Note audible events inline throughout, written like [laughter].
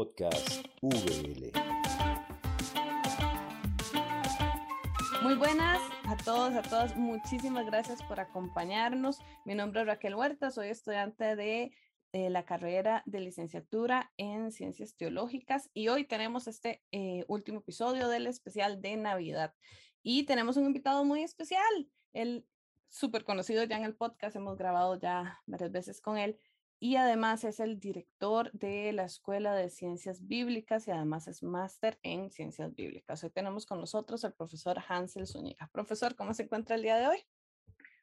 Podcast VL. Muy buenas a todos, a todas. Muchísimas gracias por acompañarnos. Mi nombre es Raquel Huerta, soy estudiante de eh, la carrera de licenciatura en Ciencias Teológicas y hoy tenemos este eh, último episodio del especial de Navidad y tenemos un invitado muy especial, el súper conocido ya en el podcast, hemos grabado ya varias veces con él y además es el director de la Escuela de Ciencias Bíblicas y además es máster en Ciencias Bíblicas. Hoy tenemos con nosotros al profesor Hansel Zúñiga. Profesor, ¿cómo se encuentra el día de hoy?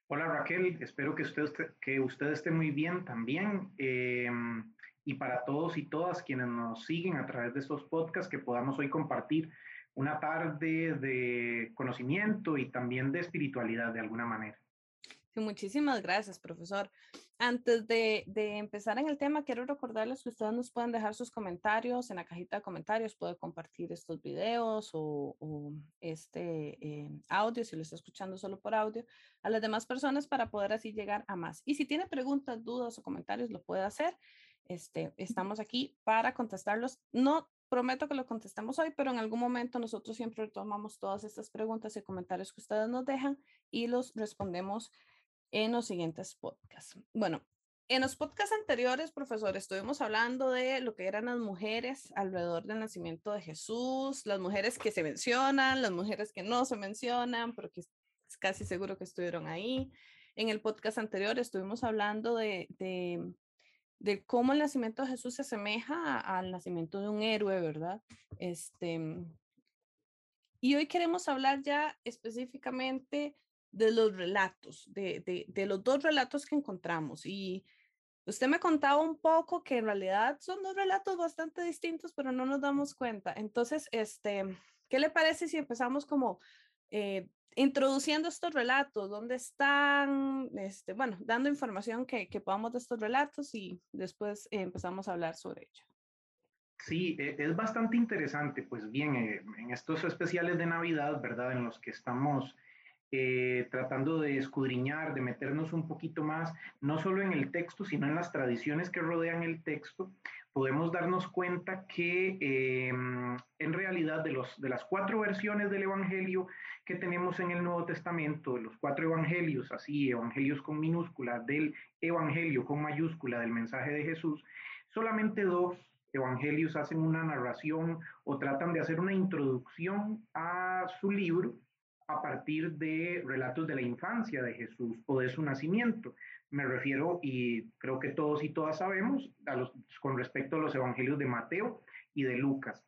Hola Raquel, espero que usted, que usted esté muy bien también. Em, y para todos y todas quienes nos siguen a través de estos podcasts, que podamos hoy compartir una tarde de conocimiento y también de espiritualidad de alguna manera. Muchísimas gracias, profesor. Antes de, empezar en el tema, quiero recordarles que ustedes nos pueden dejar sus comentarios en la cajita de comentarios, puede compartir estos videos o, este eh, audio, si lo está escuchando solo por audio, a las demás personas para poder así llegar a más. Y si tiene preguntas, dudas o comentarios, lo puede hacer. Este, estamos aquí para contestarlos. No prometo que lo contestemos hoy, pero en algún momento nosotros siempre tomamos todas estas preguntas y comentarios que ustedes nos dejan y los respondemos en los siguientes podcasts. Bueno, en los podcasts anteriores, profesor, estuvimos hablando de lo que eran las mujeres alrededor del nacimiento de Jesús, las mujeres que se mencionan, las mujeres que no se mencionan, pero que es casi seguro que estuvieron ahí. En el podcast anterior estuvimos hablando de, de, de cómo el nacimiento de Jesús se asemeja al nacimiento de un héroe, ¿verdad? Este, y hoy queremos hablar ya específicamente de los relatos, de, de, los dos relatos que encontramos. Y usted me contaba un poco que en realidad son dos relatos bastante distintos, pero no nos damos cuenta. Entonces, este, ¿qué le parece si empezamos como eh, introduciendo estos relatos? ¿Dónde están? Este, bueno, dando información que, que podamos de estos relatos y después empezamos a hablar sobre ello. Sí, e, es bastante interesante. Pues bien, eh, en estos especiales de Navidad, ¿verdad? En los que estamos eh, tratando de escudriñar, de meternos un poquito más, no solo en el texto, sino en las tradiciones que rodean el texto, podemos darnos cuenta que em, en realidad de, los, de las cuatro versiones del Evangelio que tenemos en el Nuevo Testamento, los cuatro Evangelios, así, Evangelios con minúscula, del Evangelio con mayúscula del mensaje de Jesús, solamente dos Evangelios hacen una narración o tratan de hacer una introducción a su libro a partir de relatos de la infancia de Jesús o de su nacimiento. Me refiero, y creo que todos y todas sabemos, a los, con respecto a los evangelios de Mateo y de Lucas.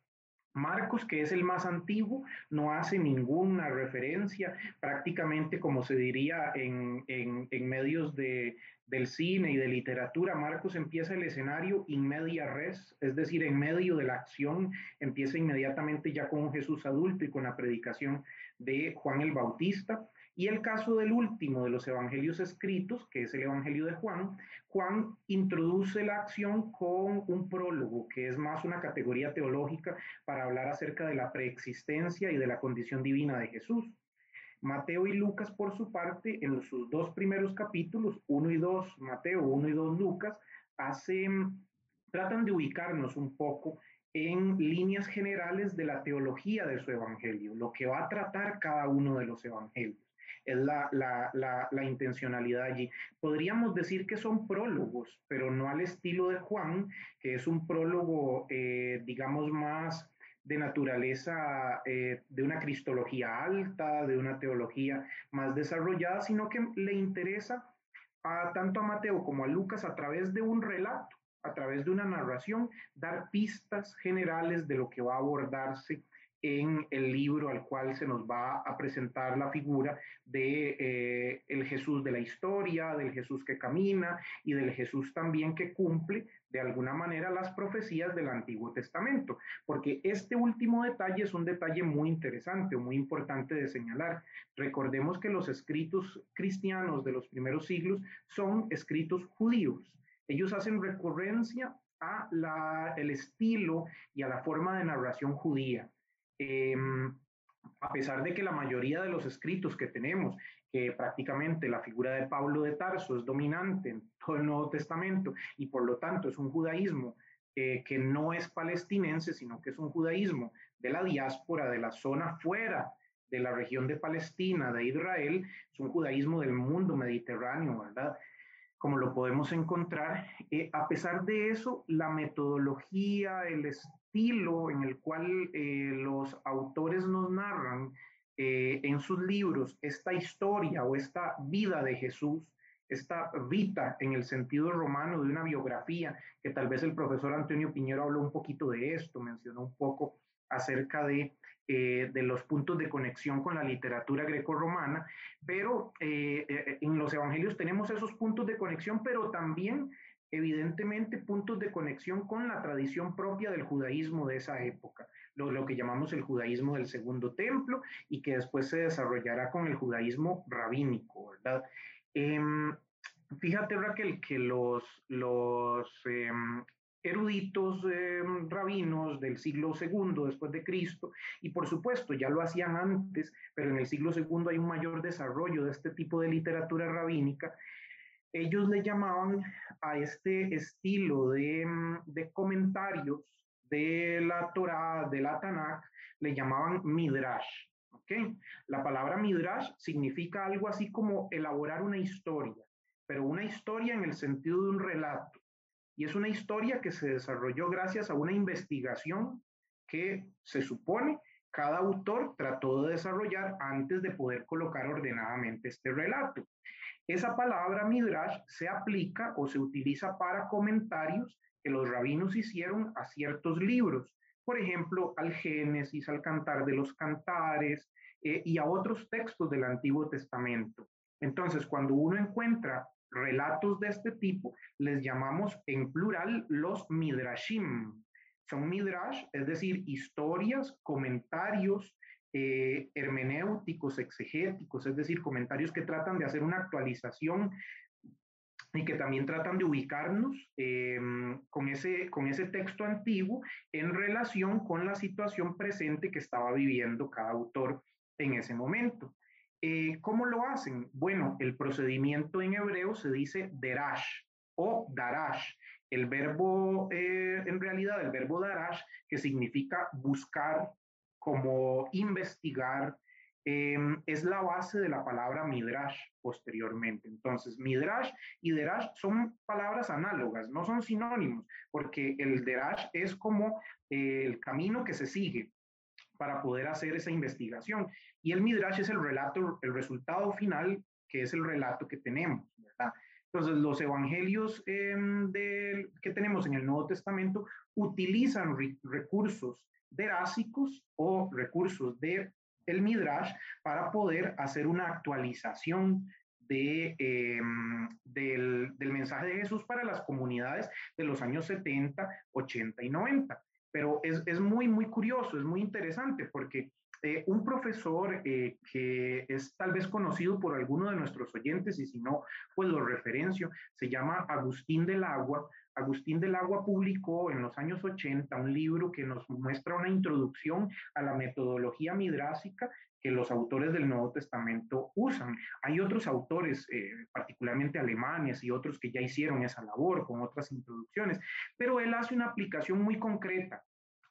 Marcos, que es el más antiguo, no hace ninguna referencia, prácticamente como se diría en, en, medios de, del cine y de literatura. Marcos empieza el escenario in media res, es decir, en medio de la acción, empieza inmediatamente ya con un Jesús adulto y con la predicación de Juan el Bautista. Y el caso del último de los evangelios escritos, que es el Evangelio de Juan, Juan introduce la acción con un prólogo, que es más una categoría teológica para hablar acerca de la preexistencia y de la condición divina de Jesús. Mateo y Lucas, por su parte, en sus dos primeros capítulos, 1 y 2, Mateo, 1 y 2, Lucas, hacen, tratan de ubicarnos un poco en líneas generales de la teología de su evangelio, lo que va a tratar cada uno de los evangelios. Es la, intencionalidad allí. Podríamos decir que son prólogos, pero no al estilo de Juan, que es un prólogo, eh, digamos, más de naturaleza eh, de una cristología alta, de una teología más desarrollada, sino que le interesa a, tanto a Mateo como a Lucas a través de un relato a través de una narración, dar pistas generales de lo que va a abordarse en el libro al cual se nos va a presentar la figura de eh, el Jesús de la historia, del Jesús que camina y del Jesús también que cumple de alguna manera las profecías del Antiguo Testamento, porque este último detalle es un detalle muy interesante o muy importante de señalar. Recordemos que los escritos cristianos de los primeros siglos son escritos judíos ellos hacen recurrencia a el estilo y a la forma de narración judía. Em, a pesar de que la mayoría de los escritos que tenemos, que prácticamente la figura de Pablo de Tarso es dominante en todo el Nuevo Testamento y por lo tanto es un judaísmo eh, que no es palestinense, sino que es un judaísmo de la diáspora, de la zona fuera de la región de Palestina, de Israel, es un judaísmo del mundo mediterráneo, ¿verdad? Como lo podemos encontrar. Eh, a pesar de eso, la metodología, el estilo en el cual eh, los autores nos narran en sus libros esta historia o esta vida de Jesús, esta vita en el sentido romano de una biografía, que tal vez el profesor Antonio Piñero habló un poquito de esto, mencionó un poco acerca de, eh, de los puntos de conexión con la literatura greco-romana, pero eh, eh, en los evangelios tenemos esos puntos de conexión, pero también evidentemente puntos de conexión con la tradición propia del judaísmo de esa época, lo, lo, que llamamos el judaísmo del segundo templo y que después se desarrollará con el judaísmo rabínico, ¿verdad? Em, fíjate, Raquel, que los, los em, eruditos em, rabinos del siglo II después de Cristo, y por supuesto ya lo hacían antes, pero en el siglo II hay un mayor desarrollo de este tipo de literatura rabínica, ellos le llamaban a este estilo de, de comentarios de la Torah, de la Tanakh, le llamaban midrash. La palabra midrash significa algo así como elaborar una historia, pero una historia en el sentido de un relato. Y es una historia que se desarrolló gracias a una investigación que se supone cada autor trató de desarrollar antes de poder colocar ordenadamente este relato. Esa palabra midrash se aplica o se utiliza para comentarios que los rabinos hicieron a ciertos libros, por ejemplo, al Génesis, al Cantar de los Cantares, eh, y a otros textos del Antiguo Testamento. Entonces, cuando uno encuentra relatos de este tipo, les llamamos en plural los midrashim. Son midrash, es decir, historias, comentarios eh, hermenéuticos, exegéticos, es decir, comentarios que tratan de hacer una actualización y que también tratan de ubicarnos em, con, ese, con ese texto antiguo en relación con la situación presente que estaba viviendo cada autor en ese momento. Eh, ¿Cómo lo hacen? Bueno, el procedimiento en hebreo se dice derash o darash. El verbo, eh, en realidad, el verbo darash, que significa buscar, como investigar, em, es la base de la palabra midrash posteriormente. Entonces, midrash y derash son palabras análogas, no son sinónimos, porque el derash es como eh, el camino que se sigue para poder hacer esa investigación. Y el Midrash es el relato, el resultado final, que es el relato que tenemos. Entonces, los evangelios em, que tenemos en el Nuevo Testamento utilizan recursos derásicos o recursos de el Midrash para poder hacer una actualización de, em, del, del mensaje de Jesús para las comunidades de los años 70, 80 y 90. Pero es, es muy, muy curioso, es muy interesante porque eh, un profesor eh, que es tal vez conocido por alguno de nuestros oyentes y si no, pues lo referencio, se llama Agustín del Agua. Agustín del Agua publicó en los años 80 un libro que nos muestra una introducción a la metodología midrásica que los autores del Nuevo Testamento usan. Hay otros autores, eh, particularmente alemanes y otros que ya hicieron esa labor con otras introducciones, pero él hace una aplicación muy concreta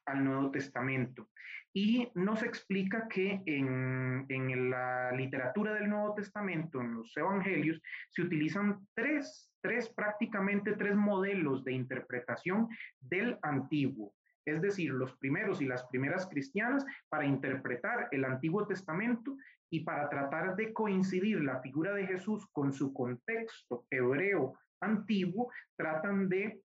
al Nuevo Testamento y nos explica que en, en la literatura del Nuevo Testamento, en los Evangelios, se utilizan tres, tres, prácticamente tres modelos de interpretación del Antiguo es decir, los primeros y las primeras cristianas, para interpretar el Antiguo Testamento y para tratar de coincidir la figura de Jesús con su contexto hebreo antiguo, tratan de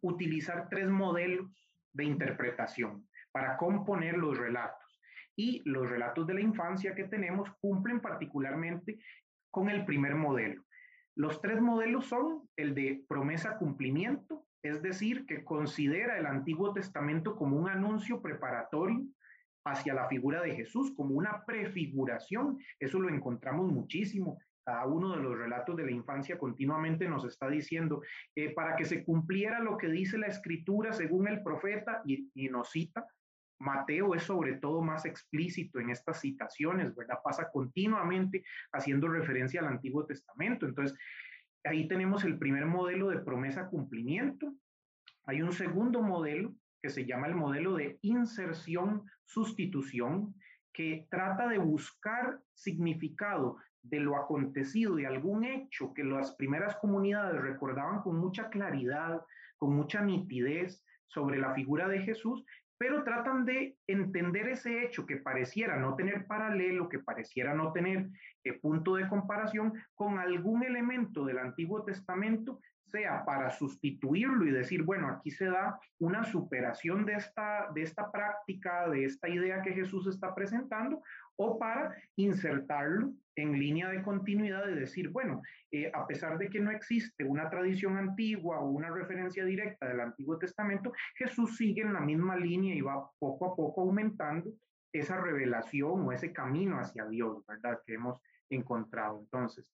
utilizar tres modelos de interpretación para componer los relatos. Y los relatos de la infancia que tenemos cumplen particularmente con el primer modelo. Los tres modelos son el de promesa-cumplimiento, es decir, que considera el Antiguo Testamento como un anuncio preparatorio hacia la figura de Jesús, como una prefiguración. Eso lo encontramos muchísimo. Cada uno de los relatos de la infancia continuamente nos está diciendo, eh, para que se cumpliera lo que dice la escritura según el profeta, y, y nos cita, Mateo es sobre todo más explícito en estas citaciones, ¿verdad? Pasa continuamente haciendo referencia al Antiguo Testamento. Entonces, ahí tenemos el primer modelo de promesa-cumplimiento. Hay un segundo modelo que se llama el modelo de inserción-sustitución, que trata de buscar significado de lo acontecido, de algún hecho que las primeras comunidades recordaban con mucha claridad, con mucha nitidez sobre la figura de Jesús, pero tratan de entender ese hecho que pareciera no tener paralelo, que pareciera no tener eh, punto de comparación con algún elemento del Antiguo Testamento sea para sustituirlo y decir, bueno, aquí se da una superación de esta, de esta práctica, de esta idea que Jesús está presentando, o para insertarlo en línea de continuidad de decir, bueno, eh, a pesar de que no existe una tradición antigua o una referencia directa del Antiguo Testamento, Jesús sigue en la misma línea y va poco a poco aumentando esa revelación o ese camino hacia Dios, ¿verdad? Que hemos encontrado. Entonces,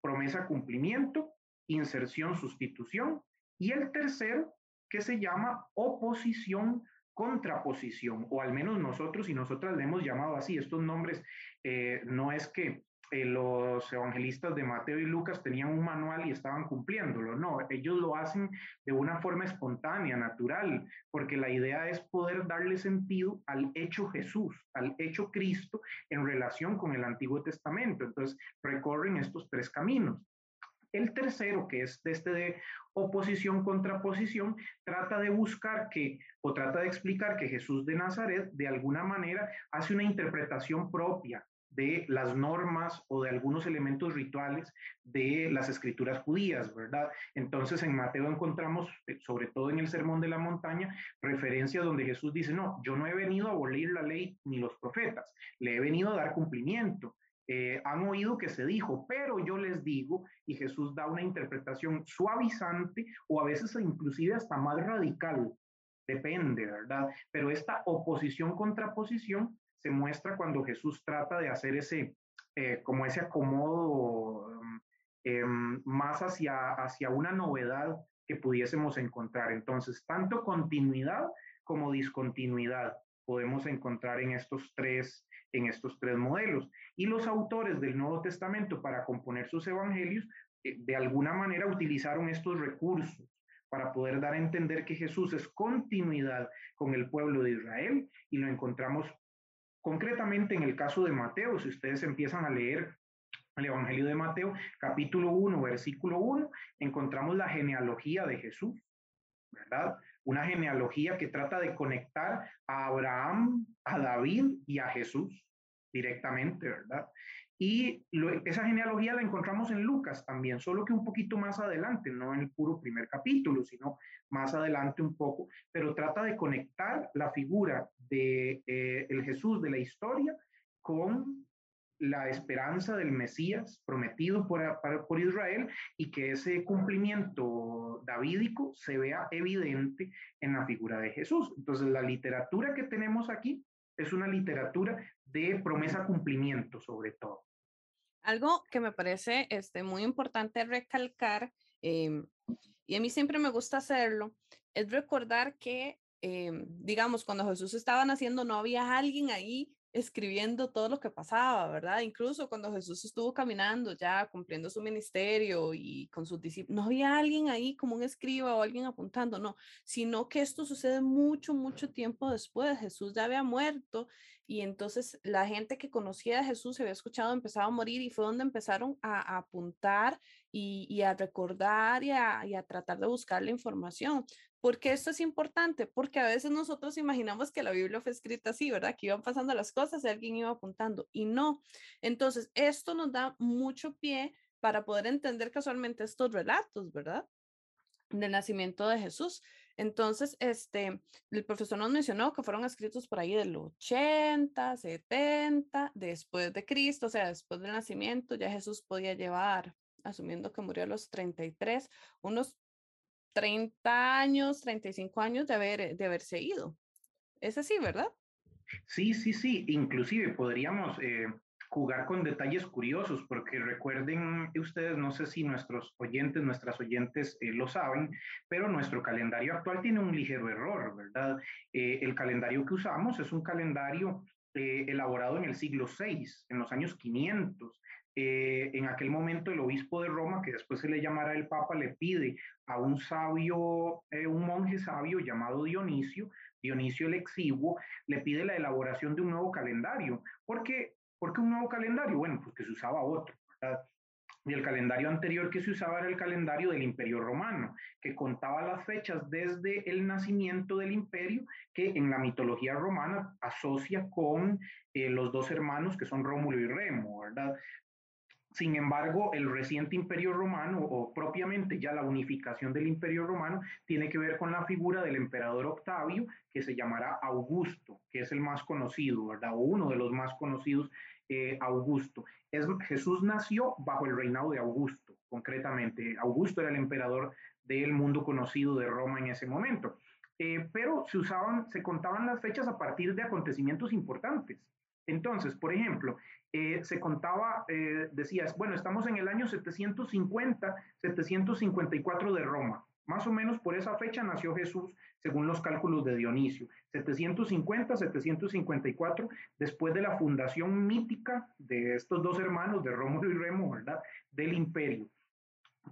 promesa cumplimiento, inserción, sustitución. Y el tercero, que se llama oposición, contraposición, o al menos nosotros y nosotras le hemos llamado así. Estos nombres eh, no es que eh, los evangelistas de Mateo y Lucas tenían un manual y estaban cumpliéndolo, no, ellos lo hacen de una forma espontánea, natural, porque la idea es poder darle sentido al hecho Jesús, al hecho Cristo en relación con el Antiguo Testamento. Entonces, recorren estos tres caminos. El tercero, que es este de oposición, contraposición, trata de buscar que, o trata de explicar que Jesús de Nazaret de alguna manera hace una interpretación propia de las normas o de algunos elementos rituales de las escrituras judías, ¿verdad? Entonces en Mateo encontramos, eh, sobre todo en el Sermón de la Montaña, referencias donde Jesús dice, no, yo no he venido a abolir la ley ni los profetas, le he venido a dar cumplimiento. Eh, han oído que se dijo, pero yo les digo, y Jesús da una interpretación suavizante o a veces inclusive hasta más radical, depende, ¿verdad? Pero esta oposición contraposición se muestra cuando Jesús trata de hacer ese, eh, como ese acomodo em, más hacia, hacia una novedad que pudiésemos encontrar. Entonces, tanto continuidad como discontinuidad podemos encontrar en estos tres en estos tres modelos. Y los autores del Nuevo Testamento para componer sus evangelios, eh, de alguna manera utilizaron estos recursos para poder dar a entender que Jesús es continuidad con el pueblo de Israel y lo encontramos concretamente en el caso de Mateo. Si ustedes empiezan a leer el Evangelio de Mateo, capítulo 1, versículo 1, encontramos la genealogía de Jesús, ¿verdad? Una genealogía que trata de conectar a Abraham, a David y a Jesús directamente, ¿verdad? Y esa genealogía la encontramos en Lucas también, solo que un poquito más adelante, no en el puro primer capítulo, sino más adelante un poco, pero trata de conectar la figura de eh, el Jesús de la historia con la esperanza del Mesías prometido por, por Israel y que ese cumplimiento davídico se vea evidente en la figura de Jesús. Entonces, la literatura que tenemos aquí es una literatura de promesa cumplimiento, sobre todo. Algo que me parece este, muy importante recalcar, em, y a mí siempre me gusta hacerlo, es recordar que, em, digamos, cuando Jesús estaba naciendo no había alguien ahí escribiendo todo lo que pasaba, ¿verdad? Incluso cuando Jesús estuvo caminando ya cumpliendo su ministerio y con sus discípulos, no había alguien ahí como un escriba o alguien apuntando, no, sino que esto sucede mucho, mucho tiempo después. Jesús ya había muerto y entonces la gente que conocía a Jesús se había escuchado, empezaba a morir y fue donde empezaron a, apuntar y, a recordar y a, y a tratar de buscar la información. ¿Por qué esto es importante? Porque a veces nosotros imaginamos que la Biblia fue escrita así, ¿verdad? Que iban pasando las cosas y alguien iba apuntando y no. Entonces, esto nos da mucho pie para poder entender casualmente estos relatos, ¿verdad? Del nacimiento de Jesús. Entonces, este, el profesor nos mencionó que fueron escritos por ahí del 80, 70, después de Cristo, o sea, después del nacimiento, ya Jesús podía llevar, asumiendo que murió a los 33, unos 30 años, 35 años de, haber, de haberse ido. Es así, ¿verdad? Sí, sí, sí. Inclusive podríamos eh, jugar con detalles curiosos, porque recuerden ustedes, no sé si nuestros oyentes, nuestras oyentes eh, lo saben, pero nuestro calendario actual tiene un ligero error, ¿verdad? Eh, el calendario que usamos es un calendario elaborado en el siglo VI, en los años 500 eh, en aquel momento el obispo de Roma, que después se le llamará el Papa, le pide a un sabio, eh, un monje sabio llamado Dionisio, Dionisio el Exiguo, le pide la elaboración de un nuevo calendario. ¿Por qué? ¿Por un nuevo calendario? Bueno, porque se usaba otro, ¿verdad? Y el calendario anterior que se usaba era el calendario del Imperio Romano, que contaba las fechas desde el nacimiento del imperio, que en la mitología romana asocia con eh, los dos hermanos que son Rómulo y Remo, ¿verdad? Sin embargo, el reciente imperio romano, o propiamente ya la unificación del imperio romano, tiene que ver con la figura del emperador Octavio, que se llamará Augusto, que es el más conocido, ¿verdad? O uno de los más conocidos, eh, Augusto. Es, Jesús nació bajo el reinado de Augusto, concretamente. Augusto era el emperador del mundo conocido de Roma en ese momento. Eh, pero se usaban, se contaban las fechas a partir de acontecimientos importantes. Entonces, por ejemplo, eh, se contaba, eh, decías, bueno, estamos en el año 750, 754 de Roma. Más o menos por esa fecha nació Jesús, según los cálculos de Dionisio. 750, 754, después de la fundación mítica de estos dos hermanos, de Rómulo y Remo, ¿verdad? Del imperio.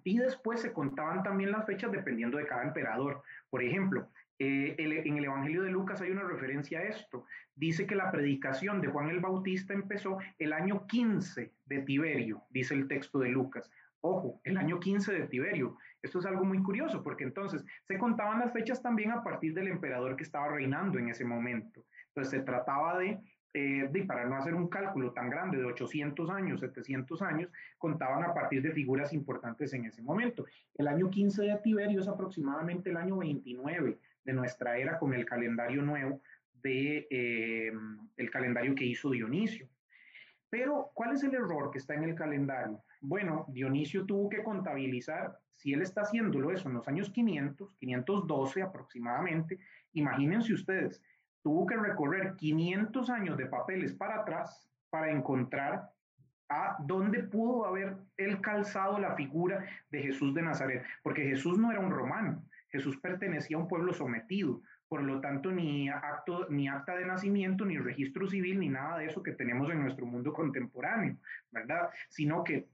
Y después se contaban también las fechas dependiendo de cada emperador. Por ejemplo, eh, en el Evangelio de Lucas hay una referencia a esto. Dice que la predicación de Juan el Bautista empezó el año 15 de Tiberio, dice el texto de Lucas. Ojo, el año 15 de Tiberio. Esto es algo muy curioso porque entonces se contaban las fechas también a partir del emperador que estaba reinando en ese momento. Entonces se trataba de, eh, de, para no hacer un cálculo tan grande de 800 años, 700 años, contaban a partir de figuras importantes en ese momento. El año 15 de Tiberio es aproximadamente el año 29 de nuestra era con el calendario nuevo de eh, el calendario que hizo Dionisio. Pero, ¿cuál es el error que está en el calendario? Bueno, Dionisio tuvo que contabilizar, si él está haciéndolo eso en los años 500, 512 aproximadamente, imagínense ustedes, tuvo que recorrer 500 años de papeles para atrás para encontrar a dónde pudo haber él calzado la figura de Jesús de Nazaret, porque Jesús no era un romano, Jesús pertenecía a un pueblo sometido, por lo tanto ni, acto, ni acta de nacimiento, ni registro civil, ni nada de eso que tenemos en nuestro mundo contemporáneo, ¿verdad? Sino que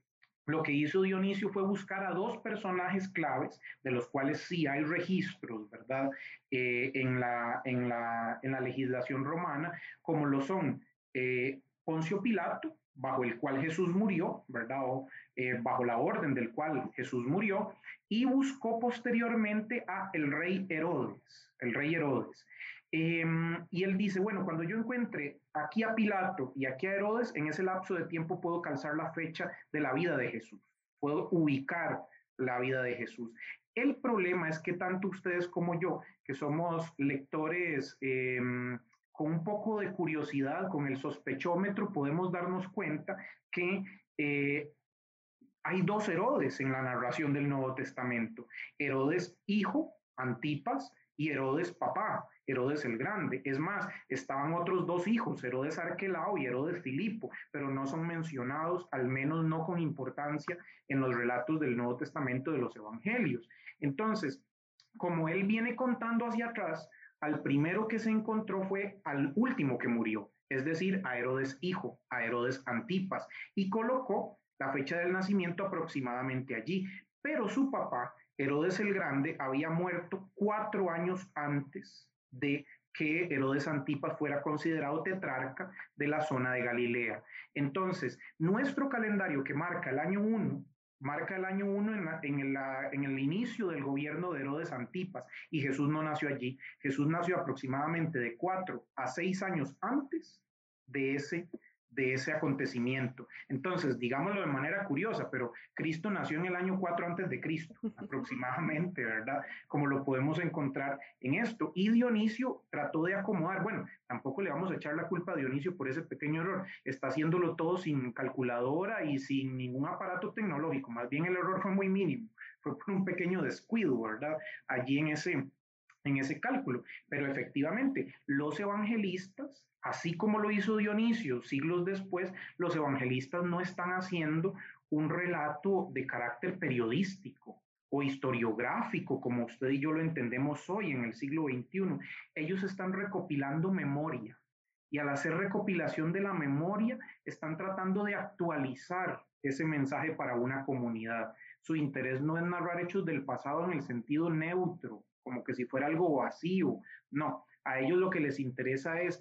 lo que hizo Dionisio fue buscar a dos personajes claves, de los cuales sí hay registros, ¿verdad? Eh, en, la, en, la, en, la, legislación romana, como lo son eh, Poncio Pilato, bajo el cual Jesús murió, ¿verdad? O eh, bajo la orden del cual Jesús murió, y buscó posteriormente a el rey Herodes, el rey Herodes. Em, y él dice, bueno, cuando yo encuentre aquí a Pilato y aquí a Herodes, en ese lapso de tiempo puedo calzar la fecha de la vida de Jesús, puedo ubicar la vida de Jesús. El problema es que tanto ustedes como yo, que somos lectores em, con un poco de curiosidad, con el sospechómetro, podemos darnos cuenta que eh, hay dos Herodes en la narración del Nuevo Testamento. Herodes hijo, Antipas, y Herodes papá, Herodes el Grande. Es más, estaban otros dos hijos, Herodes Arquelao y Herodes Filipo, pero no son mencionados, al menos no con importancia, en los relatos del Nuevo Testamento de los Evangelios. Entonces, como él viene contando hacia atrás, al primero que se encontró fue al último que murió, es decir, a Herodes hijo, a Herodes Antipas, y colocó la fecha del nacimiento aproximadamente allí. Pero su papá, Herodes el Grande, había muerto cuatro años antes de que Herodes Antipas fuera considerado tetrarca de la zona de Galilea. Entonces, nuestro calendario que marca el año 1, marca el año 1 en, el inicio del gobierno de Herodes Antipas, y Jesús no nació allí. Jesús nació aproximadamente de cuatro a seis años antes de ese de ese acontecimiento. Entonces, digámoslo de manera curiosa, pero Cristo nació en el año 4 antes de Cristo, [laughs] aproximadamente, ¿verdad? Como lo podemos encontrar en esto. Y Dionisio trató de acomodar, bueno, tampoco le vamos a echar la culpa a Dionisio por ese pequeño error, está haciéndolo todo sin calculadora y sin ningún aparato tecnológico, más bien el error fue muy mínimo, fue por un pequeño descuido, ¿verdad? Allí en ese, en ese cálculo. Pero efectivamente, los evangelistas Así como lo hizo Dionisio siglos después, los evangelistas no están haciendo un relato de carácter periodístico o historiográfico, como usted y yo lo entendemos hoy en el siglo XXI. Ellos están recopilando memoria y al hacer recopilación de la memoria, están tratando de actualizar ese mensaje para una comunidad. Su interés no es narrar hechos del pasado en el sentido neutro, como que si fuera algo vacío. No, a ellos lo que les interesa es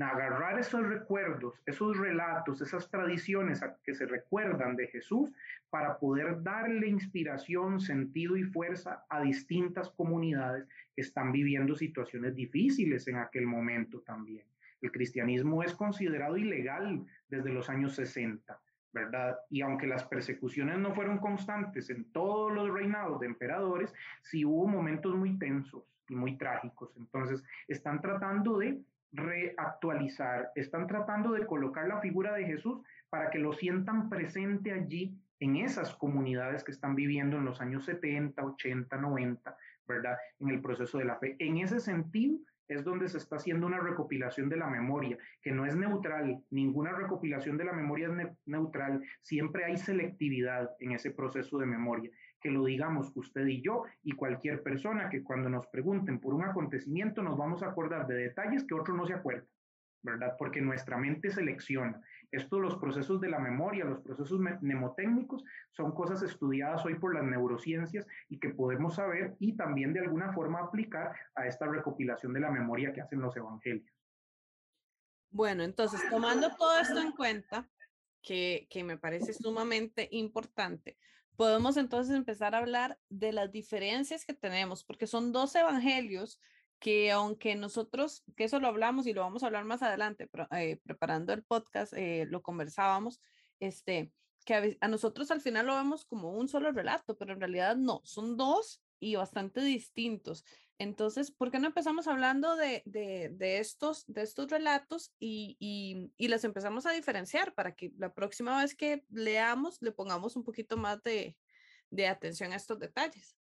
agarrar esos recuerdos, esos relatos, esas tradiciones que se recuerdan de Jesús para poder darle inspiración, sentido y fuerza a distintas comunidades que están viviendo situaciones difíciles en aquel momento también. El cristianismo es considerado ilegal desde los años 60, ¿verdad? Y aunque las persecuciones no fueron constantes en todos los reinados de emperadores, sí hubo momentos muy tensos y muy trágicos. Entonces, están tratando de reactualizar, están tratando de colocar la figura de Jesús para que lo sientan presente allí en esas comunidades que están viviendo en los años 70, 80, 90, ¿verdad? En el proceso de la fe. En ese sentido es donde se está haciendo una recopilación de la memoria, que no es neutral, ninguna recopilación de la memoria es neutral, siempre hay selectividad en ese proceso de memoria que lo digamos usted y yo y cualquier persona que cuando nos pregunten por un acontecimiento nos vamos a acordar de detalles que otro no se acuerda, ¿verdad? Porque nuestra mente selecciona. Esto, los procesos de la memoria, los procesos mnemotécnicos, son cosas estudiadas hoy por las neurociencias y que podemos saber y también de alguna forma aplicar a esta recopilación de la memoria que hacen los evangelios. Bueno, entonces, tomando todo esto en cuenta, que, que me parece sumamente importante, podemos entonces empezar a hablar de las diferencias que tenemos, porque son dos evangelios que aunque nosotros, que eso lo hablamos y lo vamos a hablar más adelante, eh, preparando el podcast, eh, lo conversábamos, este, que a, nosotros al final lo vemos como un solo relato, pero en realidad no, son dos y bastante distintos. Entonces, ¿por qué no empezamos hablando de, de, estos, de estos relatos y, y, y los empezamos a diferenciar para que la próxima vez que leamos le pongamos un poquito más de, de atención a estos detalles?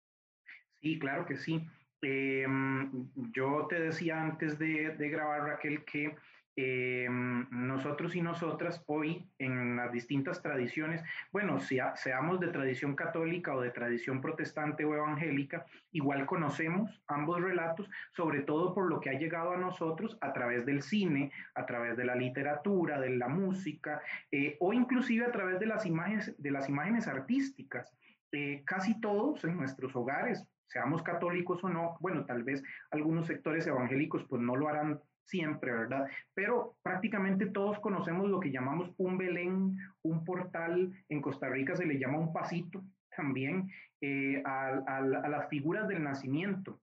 Sí, claro que sí. Em, yo te decía antes de, grabar, Raquel, que eh, nosotros y nosotras hoy en las distintas tradiciones, bueno, si seamos de tradición católica o de tradición protestante o evangélica, igual conocemos ambos relatos, sobre todo por lo que ha llegado a nosotros a través del cine, a través de la literatura, de la música eh, o inclusive a través de las imágenes, de las imágenes artísticas. Eh, casi todos en nuestros hogares, seamos católicos o no, bueno, tal vez algunos sectores evangélicos pues no lo harán siempre, ¿verdad? Pero prácticamente todos conocemos lo que llamamos un Belén, un portal, en Costa Rica se le llama un pasito también, eh, a, las figuras del nacimiento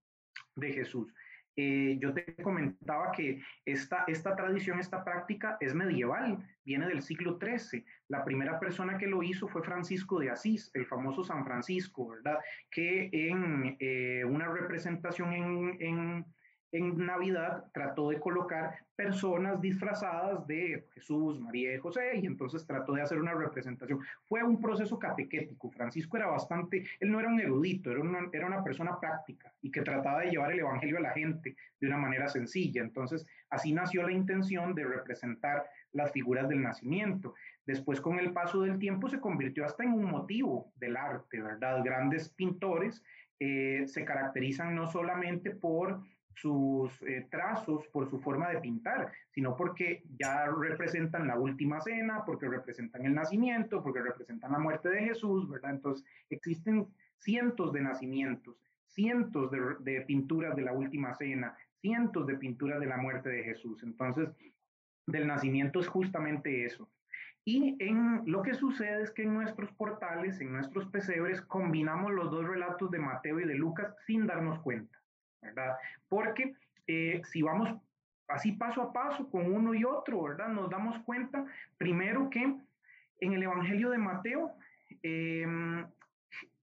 de Jesús. Eh, yo te comentaba que esta, esta tradición, esta práctica es medieval, viene del siglo XIII. La primera persona que lo hizo fue Francisco de Asís, el famoso San Francisco, ¿verdad? Que en eh, una representación en en Navidad trató de colocar personas disfrazadas de Jesús, María y José, y entonces trató de hacer una representación. Fue un proceso catequético. Francisco era bastante, él no era un erudito, era una, era una persona práctica y que trataba de llevar el Evangelio a la gente de una manera sencilla. Entonces, así nació la intención de representar las figuras del nacimiento. Después, con el paso del tiempo, se convirtió hasta en un motivo del arte, ¿verdad? Grandes pintores eh, se caracterizan no solamente por sus eh, trazos por su forma de pintar, sino porque ya representan la última cena, porque representan el nacimiento, porque representan la muerte de Jesús, ¿verdad? Entonces, existen cientos de nacimientos, cientos de, de pinturas de la última cena, cientos de pinturas de la muerte de Jesús. Entonces, del nacimiento es justamente eso. Y en lo que sucede es que en nuestros portales, en nuestros pesebres, combinamos los dos relatos de Mateo y de Lucas sin darnos cuenta. Porque eh, si vamos así paso a paso con uno y otro, ¿verdad? Nos damos cuenta primero que en el Evangelio de Mateo, em,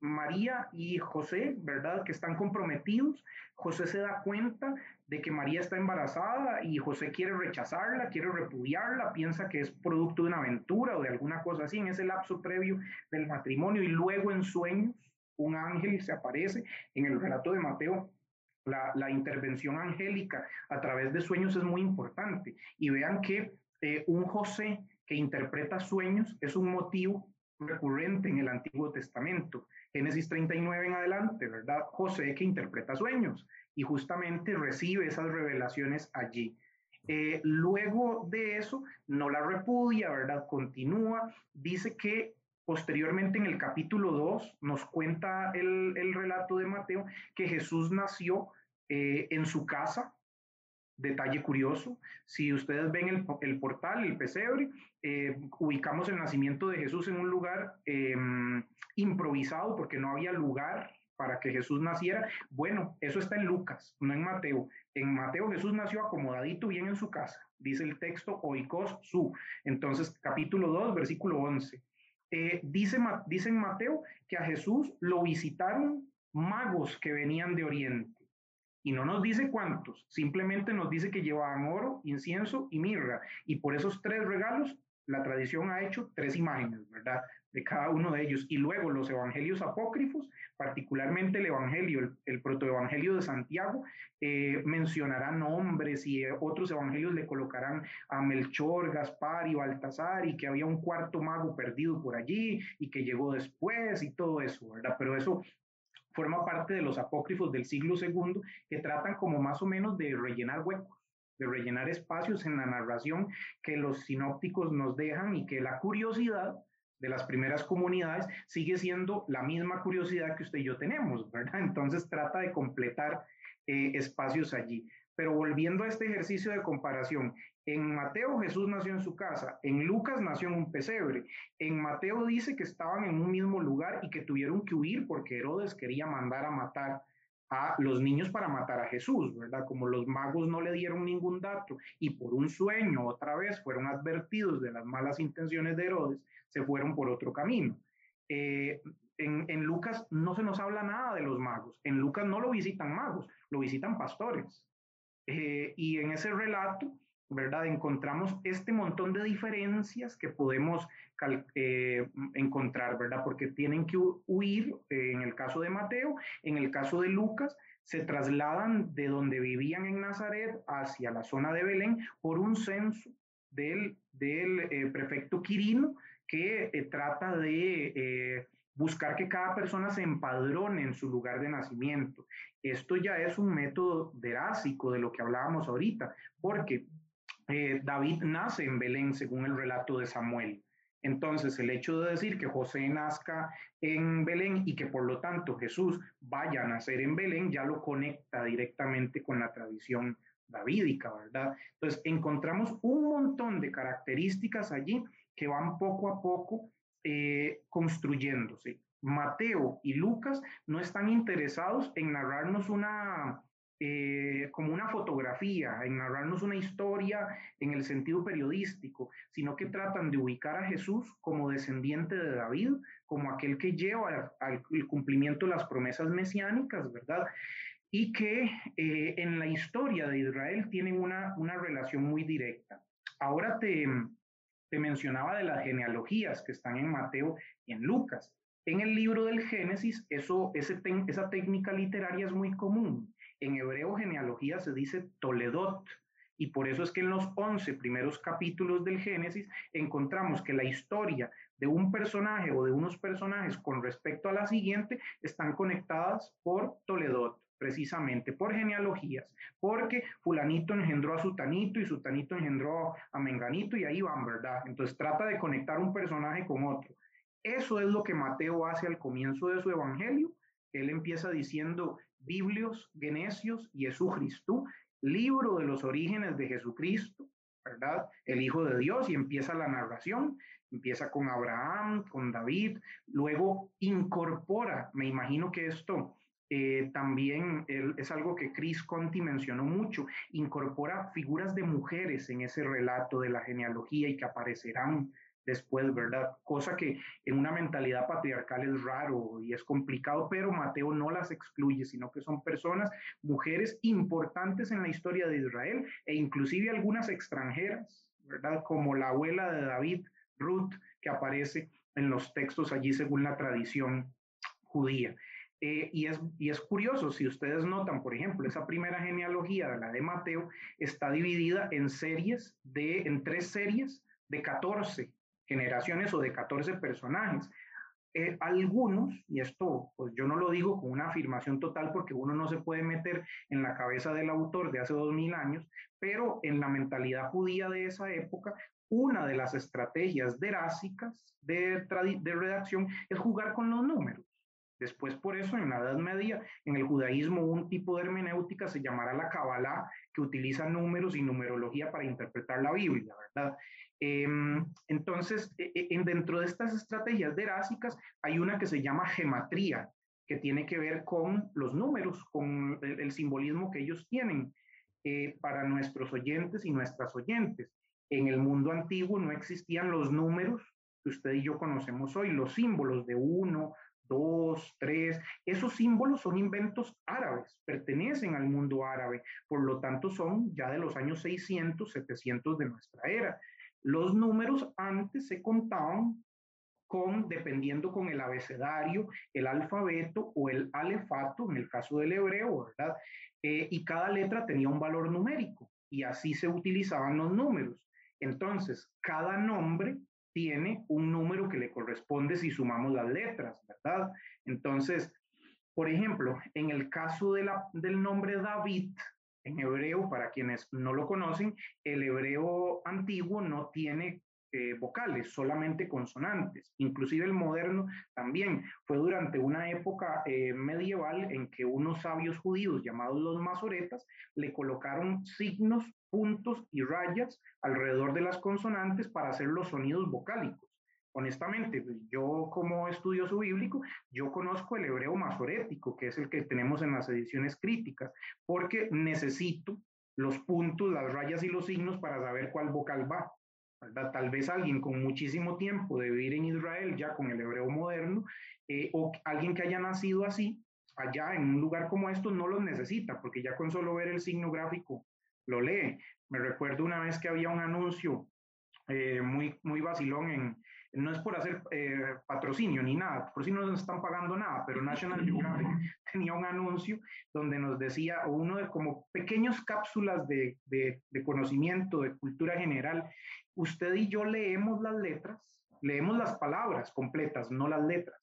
María y José, ¿verdad? Que están comprometidos. José se da cuenta de que María está embarazada y José quiere rechazarla, quiere repudiarla, piensa que es producto de una aventura o de alguna cosa así en ese lapso previo del matrimonio y luego en sueños un ángel se aparece en el relato de Mateo la, intervención angélica a través de sueños es muy importante. Y vean que eh, un José que interpreta sueños es un motivo recurrente en el Antiguo Testamento. Génesis 39 en adelante, ¿verdad? José que interpreta sueños y justamente recibe esas revelaciones allí. Eh, luego de eso, no la repudia, ¿verdad? Continúa, dice que posteriormente en el capítulo 2 nos cuenta el, el relato de Mateo que Jesús nació eh, en su casa. Detalle curioso, si ustedes ven el, el portal, el pesebre, eh, ubicamos el nacimiento de Jesús en un lugar em, improvisado porque no había lugar para que Jesús naciera. Bueno, eso está en Lucas, no en Mateo. En Mateo Jesús nació acomodadito bien en su casa, dice el texto oikos su. Entonces, capítulo 2, versículo 11. Eh, dice, dice en Mateo que a Jesús lo visitaron magos que venían de Oriente. Y no nos dice cuántos, simplemente nos dice que llevaban oro, incienso y mirra. Y por esos tres regalos, la tradición ha hecho tres imágenes, ¿verdad? De cada uno de ellos. Y luego los evangelios apócrifos, particularmente el evangelio, el, protoevangelio de Santiago, eh, mencionará nombres y eh, otros evangelios le colocarán a Melchor, Gaspar y Baltasar y que había un cuarto mago perdido por allí y que llegó después y todo eso, ¿verdad? Pero eso forma parte de los apócrifos del siglo II que tratan como más o menos de rellenar huecos, de rellenar espacios en la narración que los sinópticos nos dejan y que la curiosidad de las primeras comunidades sigue siendo la misma curiosidad que usted y yo tenemos, ¿verdad? Entonces trata de completar eh, espacios allí. Pero volviendo a este ejercicio de comparación, en Mateo Jesús nació en su casa, en Lucas nació en un pesebre, en Mateo dice que estaban en un mismo lugar y que tuvieron que huir porque Herodes quería mandar a matar a los niños para matar a Jesús, ¿verdad? Como los magos no le dieron ningún dato y por un sueño otra vez fueron advertidos de las malas intenciones de Herodes, se fueron por otro camino. Eh, en, Lucas no se nos habla nada de los magos, en Lucas no lo visitan magos, lo visitan pastores. Eh, y en ese relato ¿verdad? Encontramos este montón de diferencias que podemos eh, encontrar, ¿verdad? Porque tienen que huir, eh, en el caso de Mateo, en el caso de Lucas, se trasladan de donde vivían en Nazaret hacia la zona de Belén por un censo del, del eh, prefecto Quirino que trata de buscar que cada persona se empadrone en su lugar de nacimiento. Esto ya es un método derásico de lo que hablábamos ahorita, porque eh, David nace en Belén, según el relato de Samuel. Entonces, el hecho de decir que José nazca en Belén y que por lo tanto Jesús vaya a nacer en Belén, ya lo conecta directamente con la tradición davídica, ¿verdad? Entonces, encontramos un montón de características allí que van poco a poco eh, construyéndose. Mateo y Lucas no están interesados en narrarnos una eh, como una fotografía, en narrarnos una historia en el sentido periodístico, sino que tratan de ubicar a Jesús como descendiente de David, como aquel que lleva al cumplimiento de las promesas mesiánicas, ¿verdad? Y que eh, en la historia de Israel tienen una, relación muy directa. Ahora te, te mencionaba de las genealogías que están en Mateo y en Lucas. En el libro del Génesis, eso, esa técnica literaria es muy común. En hebreo genealogía se dice Toledot, y por eso es que en los 11 primeros capítulos del Génesis encontramos que la historia de un personaje o de unos personajes con respecto a la siguiente están conectadas por Toledot, precisamente por genealogías, porque fulanito engendró a sutanito y sutanito engendró a menganito y ahí van, ¿verdad? Entonces trata de conectar un personaje con otro. Eso es lo que Mateo hace al comienzo de su evangelio. Él empieza diciendo, Biblios, Genesios y Jesucristo, libro de los orígenes de Jesucristo, ¿verdad? El Hijo de Dios, y empieza la narración, empieza con Abraham, con David, luego incorpora, me imagino que esto eh, también es algo que Chris Conti mencionó mucho, incorpora figuras de mujeres en ese relato de la genealogía y que aparecerán después, ¿verdad? Cosa que en una mentalidad patriarcal es raro y es complicado, pero Mateo no las excluye, sino que son personas, mujeres importantes en la historia de Israel e inclusive algunas extranjeras, ¿verdad? Como la abuela de David, Ruth, que aparece en los textos allí según la tradición judía. Eh, y, es, y es curioso, si ustedes notan, por ejemplo, esa primera genealogía la de Mateo está dividida en series de, en tres series de 14 generaciones o de 14 personajes. eh, algunos, y esto pues yo no lo digo con una afirmación total porque uno no se puede meter en la cabeza del autor de hace dos mil años, pero en la mentalidad judía de esa época, una de las estrategias derásicas de, de redacción es jugar con los números. Después, por eso, en la Edad Media, en el judaísmo, un tipo de hermenéutica se llamará la Kabbalah, que utiliza números y numerología para interpretar la Biblia, ¿verdad? Em, entonces, e, e, en, dentro de estas estrategias derásicas, hay una que se llama gematría, que tiene que ver con los números, con el, simbolismo que ellos tienen eh, para nuestros oyentes y nuestras oyentes. En el mundo antiguo no existían los números que usted y yo conocemos hoy, los símbolos de uno, dos, tres. Esos símbolos son inventos árabes, pertenecen al mundo árabe, por lo tanto son ya de los años 600, 700 de nuestra era. Los números antes se contaban con, dependiendo con el abecedario, el alfabeto o el alefato, en el caso del hebreo, ¿verdad? Eh, y cada letra tenía un valor numérico y así se utilizaban los números. Entonces, cada nombre tiene un número que le corresponde si sumamos las letras, ¿verdad? Entonces, por ejemplo, en el caso de la, del nombre David, en hebreo, para quienes no lo conocen, el hebreo antiguo no tiene eh, vocales, solamente consonantes. Inclusive el moderno también fue durante una época eh, medieval en que unos sabios judíos llamados los masoretas le colocaron signos, puntos y rayas alrededor de las consonantes para hacer los sonidos vocálicos. Honestamente, yo como estudioso bíblico, yo conozco el hebreo masorético, que es el que tenemos en las ediciones críticas, porque necesito los puntos, las rayas y los signos para saber cuál vocal va. Tal vez alguien con muchísimo tiempo de vivir en Israel, ya con el hebreo moderno, eh, o alguien que haya nacido así, allá en un lugar como esto, no los necesita, porque ya con solo ver el signo gráfico lo lee. Me recuerdo una vez que había un anuncio eh, muy, muy vacilón en, no es por hacer eh, patrocinio ni nada, por si no nos están pagando nada, pero National Geographic [laughs] tenía un anuncio donde nos decía, uno de como pequeños cápsulas de, de, de, conocimiento, de cultura general, usted y yo leemos las letras, leemos las palabras completas, no las letras.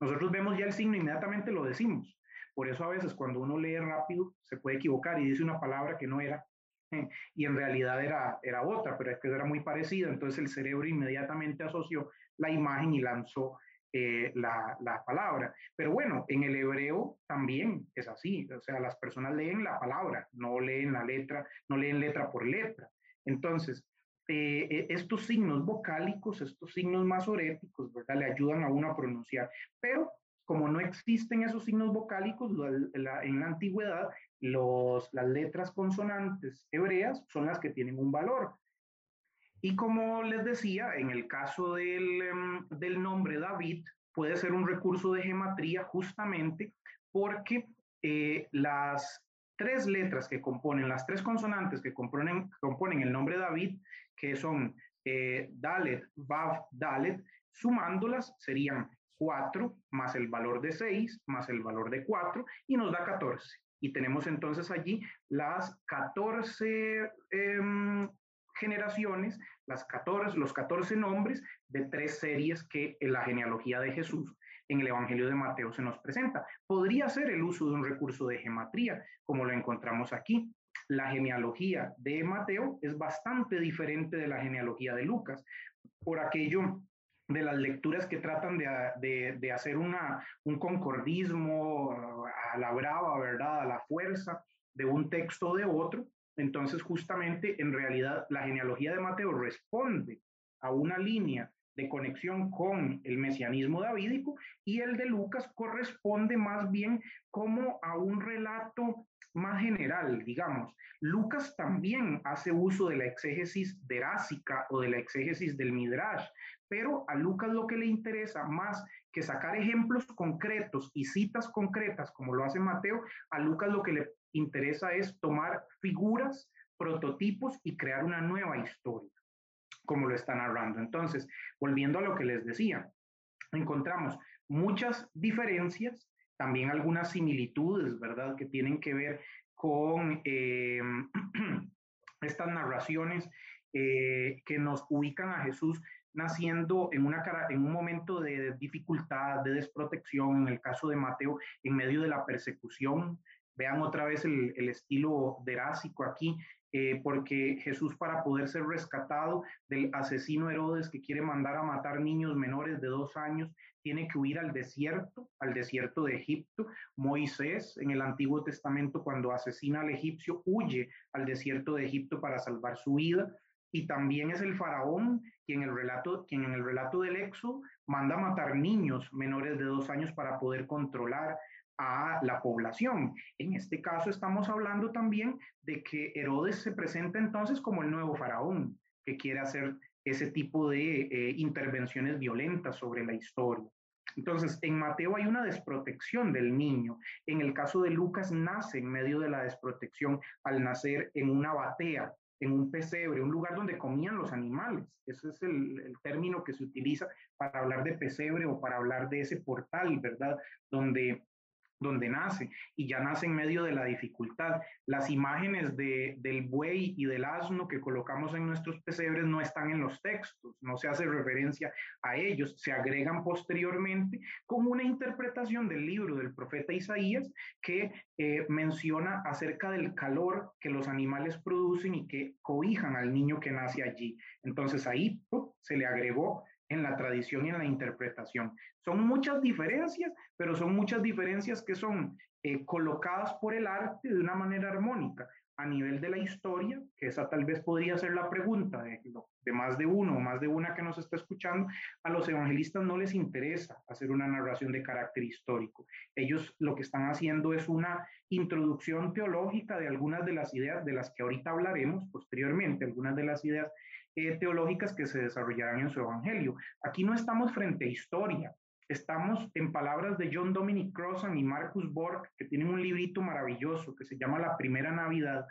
Nosotros vemos ya el signo, inmediatamente lo decimos. Por eso a veces cuando uno lee rápido se puede equivocar y dice una palabra que no era [laughs] y en realidad era, era otra, pero es que era muy parecida, entonces el cerebro inmediatamente asoció la imagen y lanzó eh, la, la, palabra. Pero bueno, en el hebreo también es así, o sea, las personas leen la palabra, no leen la letra, no leen letra por letra. Entonces, eh, eh, estos signos vocálicos, estos signos masoréticos, ¿verdad? Le ayudan a uno a pronunciar, pero como no existen esos signos vocálicos en la antigüedad, los, las letras consonantes hebreas son las que tienen un valor. Y como les decía, en el caso del, em, del nombre David, puede ser un recurso de gematría justamente porque eh, las tres letras que componen, las tres consonantes que componen, componen el nombre David, que son eh, Dalet, Vav, Dalet, sumándolas serían 4 más el valor de 6 más el valor de 4 y nos da 14. Y tenemos entonces allí las 14 em, generaciones, las 14, los 14 nombres de tres series que en la genealogía de Jesús en el Evangelio de Mateo se nos presenta. Podría ser el uso de un recurso de gematría, como lo encontramos aquí. La genealogía de Mateo es bastante diferente de la genealogía de Lucas, por aquello de las lecturas que tratan de, de, hacer una, un concordismo a la brava, ¿verdad? A la fuerza de un texto de otro. Entonces, justamente, en realidad, la genealogía de Mateo responde a una línea de conexión con el mesianismo davídico y el de Lucas corresponde más bien como a un relato más general, digamos. Lucas también hace uso de la exégesis derásica o de la exégesis del Midrash, pero a Lucas lo que le interesa más que sacar ejemplos concretos y citas concretas, como lo hace Mateo, a Lucas lo que le interesa es tomar figuras, prototipos y crear una nueva historia, como lo está narrando. Entonces, volviendo a lo que les decía, encontramos muchas diferencias, también algunas similitudes, ¿verdad?, que tienen que ver con eh, [clears throat] estas narraciones eh, que nos ubican a Jesús naciendo en, una, en un momento de dificultad, de desprotección, en el caso de Mateo, en medio de la persecución. Vean otra vez el, el estilo derásico aquí, eh, porque Jesús para poder ser rescatado del asesino Herodes que quiere mandar a matar niños menores de dos años, tiene que huir al desierto, al desierto de Egipto. Moisés en el Antiguo Testamento cuando asesina al egipcio huye al desierto de Egipto para salvar su vida. Y también es el faraón quien, el relato, quien en el relato del Éxodo manda matar niños menores de dos años para poder controlar a la población. En este caso estamos hablando también de que Herodes se presenta entonces como el nuevo faraón, que quiere hacer ese tipo de eh, intervenciones violentas sobre la historia. Entonces, en Mateo hay una desprotección del niño. En el caso de Lucas, nace en medio de la desprotección al nacer en una batea, en un pesebre, un lugar donde comían los animales. Ese es el, término que se utiliza para hablar de pesebre o para hablar de ese portal, ¿verdad? Donde donde nace y ya nace en medio de la dificultad. Las imágenes de, del buey y del asno que colocamos en nuestros pesebres no están en los textos, no se hace referencia a ellos, se agregan posteriormente como una interpretación del libro del profeta Isaías que eh, menciona acerca del calor que los animales producen y que cobijan al niño que nace allí. Entonces ahí se le agregó en la tradición y en la interpretación. Son muchas diferencias, pero son muchas diferencias que son eh, colocadas por el arte de una manera armónica. A nivel de la historia, que esa tal vez podría ser la pregunta de, de más de uno o más de una que nos está escuchando, a los evangelistas no les interesa hacer una narración de carácter histórico. Ellos lo que están haciendo es una introducción teológica de algunas de las ideas de las que ahorita hablaremos posteriormente, algunas de las ideas eh, teológicas que se desarrollarán en su evangelio. Aquí no estamos frente a historia, estamos en palabras de John Dominic Crossan y Marcus Borg, que tienen un librito maravilloso que se llama La Primera Navidad.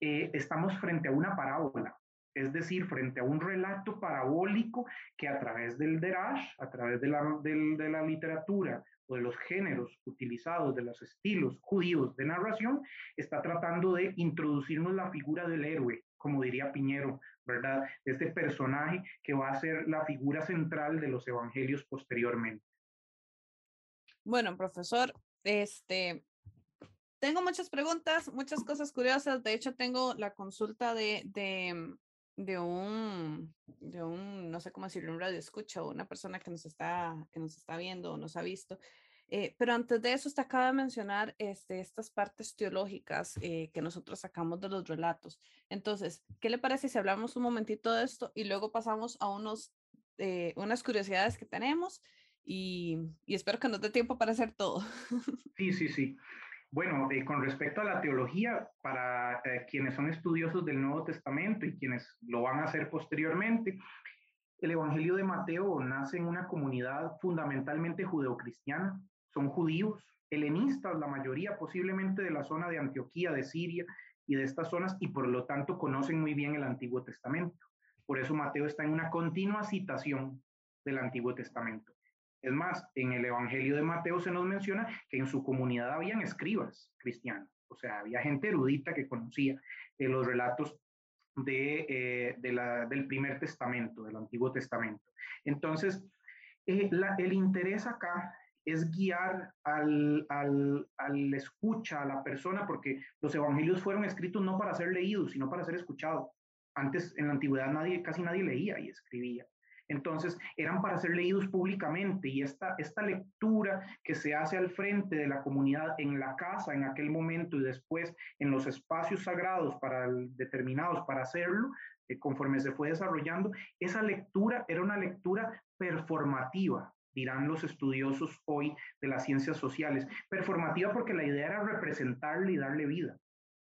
Eh, estamos frente a una parábola, es decir, frente a un relato parabólico que a través del Derash, a través de la, de la literatura o de los géneros utilizados, de los estilos judíos de narración, está tratando de introducirnos la figura del héroe, como diría Piñero, ¿verdad? Este personaje que va a ser la figura central de los evangelios posteriormente. Bueno, profesor, este, tengo muchas preguntas, muchas cosas curiosas. De hecho, tengo la consulta de, de, de un, de un, no sé cómo decirlo, un radio escucha o una persona que nos está, que nos está viendo o nos ha visto. Eh, pero antes de eso, usted acaba de mencionar este, estas partes teológicas eh, que nosotros sacamos de los relatos. Entonces, ¿qué le parece si hablamos un momentito de esto y luego pasamos a unos, eh, unas curiosidades que tenemos? Y, y, espero que nos dé tiempo para hacer todo. [laughs] Sí, sí, sí. Bueno, con respecto a la teología, para quienes son estudiosos del Nuevo Testamento y quienes lo van a hacer posteriormente, el Evangelio de Mateo nace en una comunidad fundamentalmente judeocristiana, son judíos, helenistas, la mayoría posiblemente de la zona de Antioquía, de Siria y de estas zonas, y por lo tanto conocen muy bien el Antiguo Testamento. Por eso Mateo está en una continua citación del Antiguo Testamento. Es más, en el Evangelio de Mateo se nos menciona que en su comunidad habían escribas cristianos, o sea, había gente erudita que conocía eh, los relatos de, eh, del primer testamento, del Antiguo Testamento. Entonces, eh, el interés acá es guiar al, al, al, escucha, a la persona, porque los evangelios fueron escritos no para ser leídos, sino para ser escuchados. Antes, en la antigüedad, nadie, casi nadie leía y escribía. Entonces, eran para ser leídos públicamente y esta, esta lectura que se hace al frente de la comunidad en la casa en aquel momento y después en los espacios sagrados para determinados para hacerlo, eh, conforme se fue desarrollando, esa lectura era una lectura performativa, dirán los estudiosos hoy de las ciencias sociales. Performativa porque la idea era representarle y darle vida.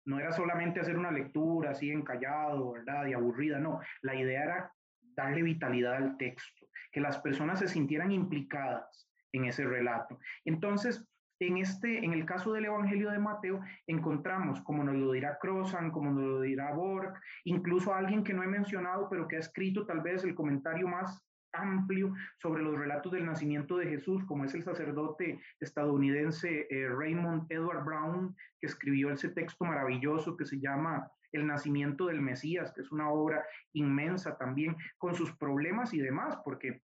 No era solamente hacer una lectura así encallado, ¿verdad? Y aburrida, no. La idea era darle vitalidad al texto, que las personas se sintieran implicadas en ese relato. Entonces, en, este, en el caso del Evangelio de Mateo, encontramos, como nos lo dirá Crossan, como nos lo dirá Borg, incluso alguien que no he mencionado, pero que ha escrito tal vez el comentario más amplio sobre los relatos del nacimiento de Jesús, como es el sacerdote estadounidense eh, Raymond Edward Brown, que escribió ese texto maravilloso que se llama El nacimiento del Mesías, que es una obra inmensa también, con sus problemas y demás, porque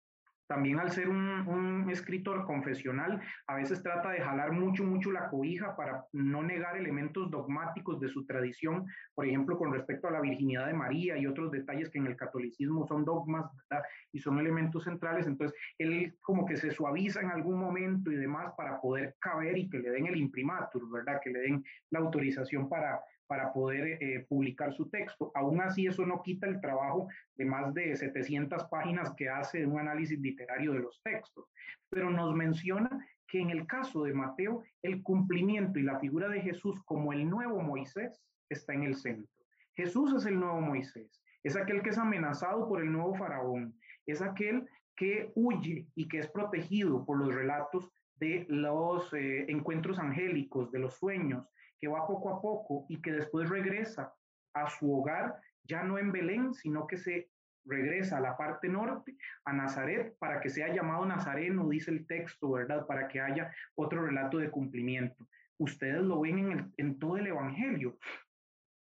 también al ser un, escritor confesional, a veces trata de jalar mucho, mucho la cobija para no negar elementos dogmáticos de su tradición, por ejemplo, con respecto a la virginidad de María y otros detalles que en el catolicismo son dogmas ¿verdad? y son elementos centrales. Entonces, él como que se suaviza en algún momento y demás para poder caber y que le den el imprimatur, ¿verdad? Que le den la autorización para, para poder eh, publicar su texto. Aún así, eso no quita el trabajo de más de 700 páginas que hace un análisis literario de los textos, pero nos menciona que en el caso de Mateo, el cumplimiento y la figura de Jesús como el nuevo Moisés está en el centro. Jesús es el nuevo Moisés, es aquel que es amenazado por el nuevo faraón, es aquel que huye y que es protegido por los relatos de los eh, encuentros angélicos, de los sueños, que va poco a poco y que después regresa a su hogar, ya no en Belén, sino que se regresa a la parte norte, a Nazaret, para que sea llamado Nazareno, dice el texto, ¿verdad? Para que haya otro relato de cumplimiento. Ustedes lo ven en, en todo el Evangelio.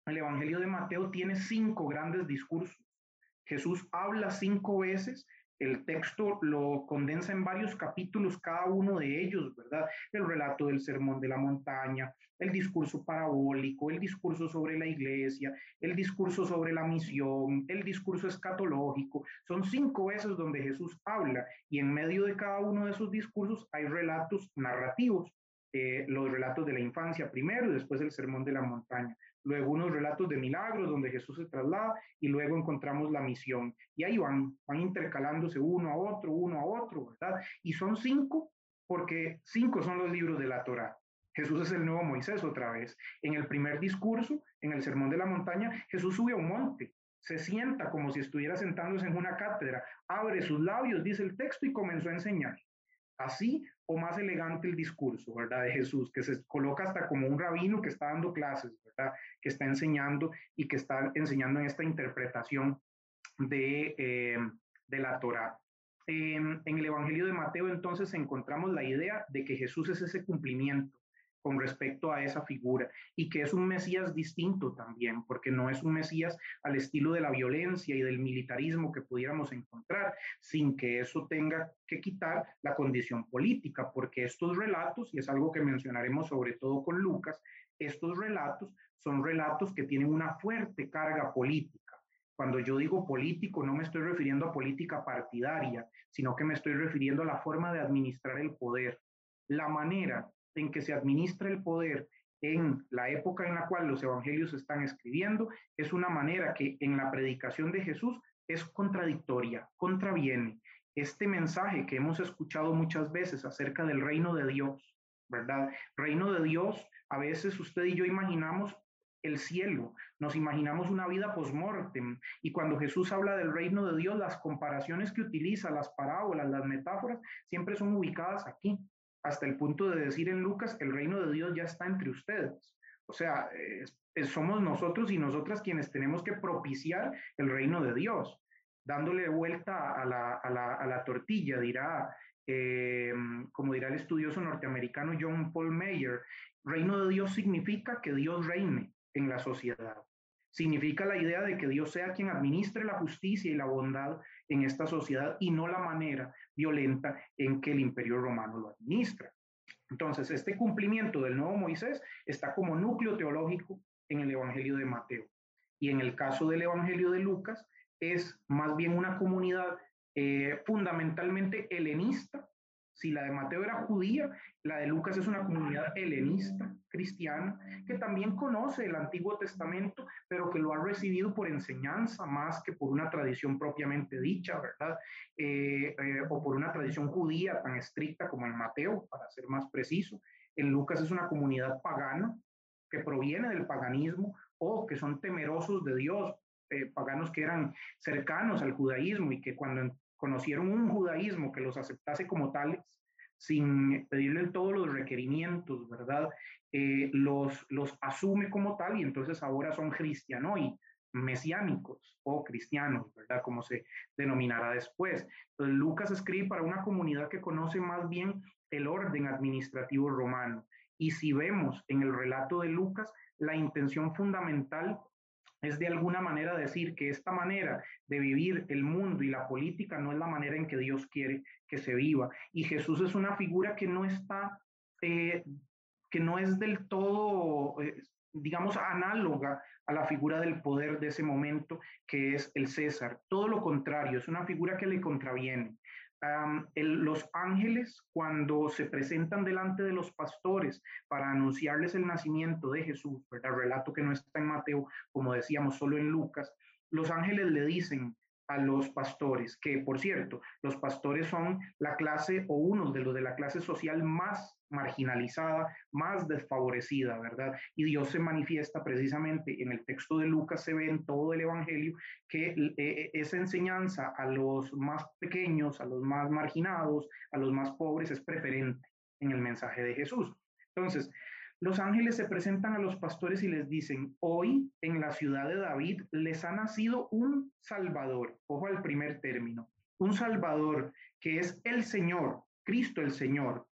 El Evangelio de Mateo tiene cinco grandes discursos. Jesús habla cinco veces el texto lo condensa en varios capítulos, cada uno de ellos, ¿verdad? El relato del sermón de la montaña, el discurso parabólico, el discurso sobre la iglesia, el discurso sobre la misión, el discurso escatológico. Son cinco veces donde Jesús habla y en medio de cada uno de esos discursos hay relatos narrativos. Eh, los relatos de la infancia primero y después el sermón de la montaña luego unos relatos de milagros donde Jesús se traslada y luego encontramos la misión. Y ahí van, van intercalándose uno a otro, uno a otro, ¿verdad? Y son cinco porque cinco son los libros de la Torá. Jesús es el nuevo Moisés otra vez. En el primer discurso, en el Sermón de la Montaña, Jesús sube a un monte, se sienta como si estuviera sentándose en una cátedra, abre sus labios, dice el texto y comenzó a enseñar. Así o más elegante el discurso, ¿verdad? De Jesús, que se coloca hasta como un rabino que está dando clases, ¿verdad? Que está enseñando y que está enseñando en esta interpretación de, eh, la Torah. en el Evangelio de Mateo entonces encontramos la idea de que Jesús es ese cumplimiento con respecto a esa figura y que es un Mesías distinto también, porque no es un Mesías al estilo de la violencia y del militarismo que pudiéramos encontrar, sin que eso tenga que quitar la condición política, porque estos relatos, y es algo que mencionaremos sobre todo con Lucas, estos relatos son relatos que tienen una fuerte carga política. Cuando yo digo político, no me estoy refiriendo a política partidaria, sino que me estoy refiriendo a la forma de administrar el poder, la manera en que se administra el poder en la época en la cual los evangelios están escribiendo es una manera que en la predicación de Jesús es contradictoria, contraviene. Este mensaje que hemos escuchado muchas veces acerca del reino de Dios, ¿verdad? Reino de Dios, a veces usted y yo imaginamos el cielo, nos imaginamos una vida post-mortem y cuando Jesús habla del reino de Dios, las comparaciones que utiliza, las parábolas, las metáforas, siempre son ubicadas aquí, hasta el punto de decir en Lucas, el reino de Dios ya está entre ustedes. O sea, somos nosotros y nosotras quienes tenemos que propiciar el reino de Dios, dándole vuelta a la, a la, tortilla, dirá, eh, como dirá el estudioso norteamericano John Paul Mayer, reino de Dios significa que Dios reine en la sociedad. Significa la idea de que Dios sea quien administre la justicia y la bondad en esta sociedad y no la manera violenta en que el imperio romano lo administra. Entonces, este cumplimiento del nuevo Moisés está como núcleo teológico en el Evangelio de Mateo. Y en el caso del Evangelio de Lucas, es más bien una comunidad eh, fundamentalmente helenista si la de Mateo era judía, la de Lucas es una comunidad helenista, cristiana, que también conoce el Antiguo Testamento, pero que lo ha recibido por enseñanza más que por una tradición propiamente dicha, ¿verdad? Eh, eh, o por una tradición judía tan estricta como en Mateo, para ser más preciso. En Lucas es una comunidad pagana que proviene del paganismo o que son temerosos de Dios, eh, paganos que eran cercanos al judaísmo y que cuando conocieron un judaísmo que los aceptase como tales, sin pedirle todos los requerimientos, ¿verdad? Eh, los, los asume como tal y entonces ahora son cristianoy, mesiánicos o cristianos, ¿verdad? Como se denominará después. Entonces, Lucas escribe para una comunidad que conoce más bien el orden administrativo romano. Y si vemos en el relato de Lucas, la intención fundamental es de alguna manera decir que esta manera de vivir el mundo y la política no es la manera en que Dios quiere que se viva. Y Jesús es una figura que no está, eh, que no es del todo, eh, digamos, análoga a la figura del poder de ese momento, que es el César. Todo lo contrario, es una figura que le contraviene los ángeles cuando se presentan delante de los pastores para anunciarles el nacimiento de Jesús, ¿verdad? Relato que no está en Mateo, como decíamos, solo en Lucas, los ángeles le dicen, a los pastores, que por cierto, los pastores son la clase o uno de los de la clase social más marginalizada, más desfavorecida, ¿verdad? Y Dios se manifiesta precisamente en el texto de Lucas, se ve en todo el Evangelio que eh, eh, esa enseñanza a los más pequeños, a los más marginados, a los más pobres es preferente en el mensaje de Jesús. Entonces, los ángeles se presentan a los pastores y les dicen, hoy en la ciudad de David les ha nacido un Salvador, ojo al primer término, un Salvador que es el Señor, Cristo el Señor.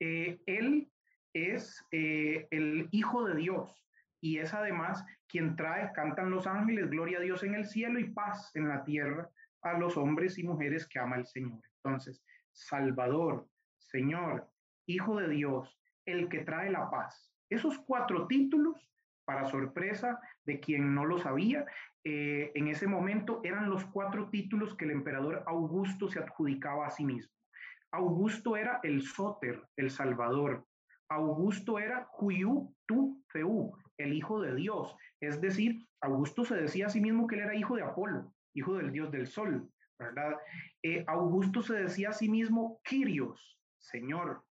Eh, él es eh, el Hijo de Dios y es además quien trae, cantan los ángeles, gloria a Dios en el cielo y paz en la tierra a los hombres y mujeres que ama el Señor. Entonces, Salvador, Señor, Hijo de Dios, el que trae la paz. Esos cuatro títulos, para sorpresa de quien no lo sabía, eh, en ese momento eran los cuatro títulos que el emperador Augusto se adjudicaba a sí mismo. Augusto era el Soter, el Salvador. Augusto era Huyu Tu Feu, el Hijo de Dios. Es decir, Augusto se decía a sí mismo que él era hijo de Apolo, hijo del dios del sol, ¿verdad? Eh, Augusto se decía a sí mismo Kyrios, Señor.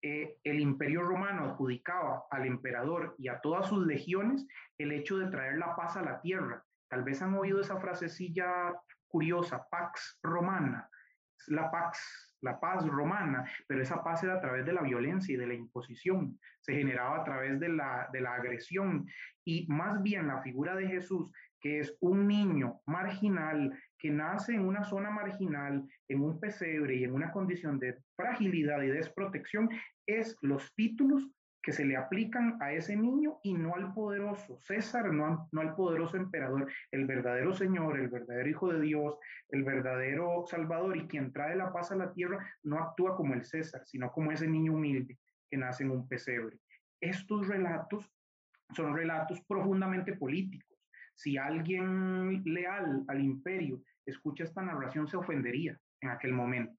Eh, el imperio romano adjudicaba al emperador y a todas sus legiones el hecho de traer la paz a la tierra. Tal vez han oído esa frasecilla curiosa, pax romana, la pax, la paz romana, pero esa paz era a través de la violencia y de la imposición, se generaba a través de la, de la agresión y más bien la figura de Jesús, que es un niño marginal que nace en una zona marginal, en un pesebre y en una condición de fragilidad y desprotección, es los títulos que se le aplican a ese niño y no al poderoso César, no, no al poderoso emperador, el verdadero Señor, el verdadero Hijo de Dios, el verdadero Salvador y quien trae la paz a la tierra, no actúa como el César, sino como ese niño humilde que nace en un pesebre. Estos relatos son relatos profundamente políticos si alguien leal al imperio escucha esta narración, se ofendería en aquel momento,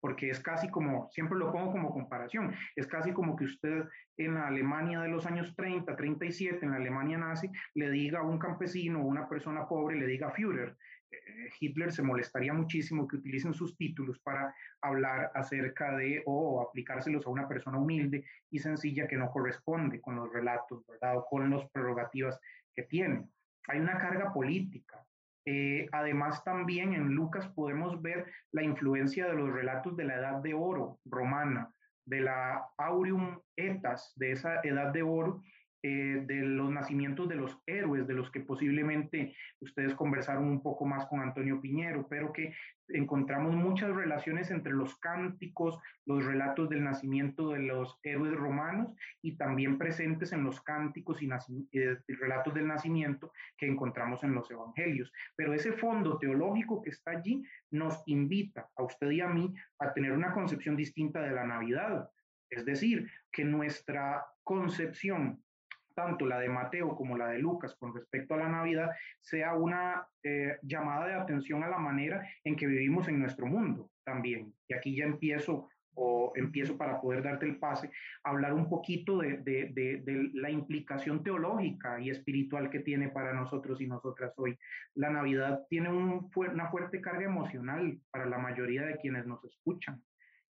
porque es casi como, siempre lo pongo como comparación, es casi como que usted en la Alemania de los años 30, 37, en la Alemania nazi, le diga a un campesino o una persona pobre, le diga Führer. Eh, Hitler se molestaría muchísimo que utilicen sus títulos para hablar acerca de o aplicárselos a una persona humilde y sencilla que no corresponde con los relatos, ¿verdad? O con las prerrogativas que tiene hay una carga política. Eh, además, también en Lucas podemos ver la influencia de los relatos de la edad de oro romana, de la aureum etas, de esa edad de oro, eh, de los nacimientos de los héroes, de los que posiblemente ustedes conversaron un poco más con Antonio Piñero, pero que encontramos muchas relaciones entre los cánticos, los relatos del nacimiento de los héroes romanos y también presentes en los cánticos y eh, relatos del nacimiento que encontramos en los evangelios. Pero ese fondo teológico que está allí nos invita a usted y a mí a tener una concepción distinta de la Navidad. Es decir, que nuestra concepción tanto la de Mateo como la de Lucas con respecto a la Navidad, sea una eh, llamada de atención a la manera en que vivimos en nuestro mundo también. Y aquí ya empiezo o empiezo para poder darte el pase, a hablar un poquito de, de, la implicación teológica y espiritual que tiene para nosotros y nosotras hoy. La Navidad tiene un, una fuerte carga emocional para la mayoría de quienes nos escuchan.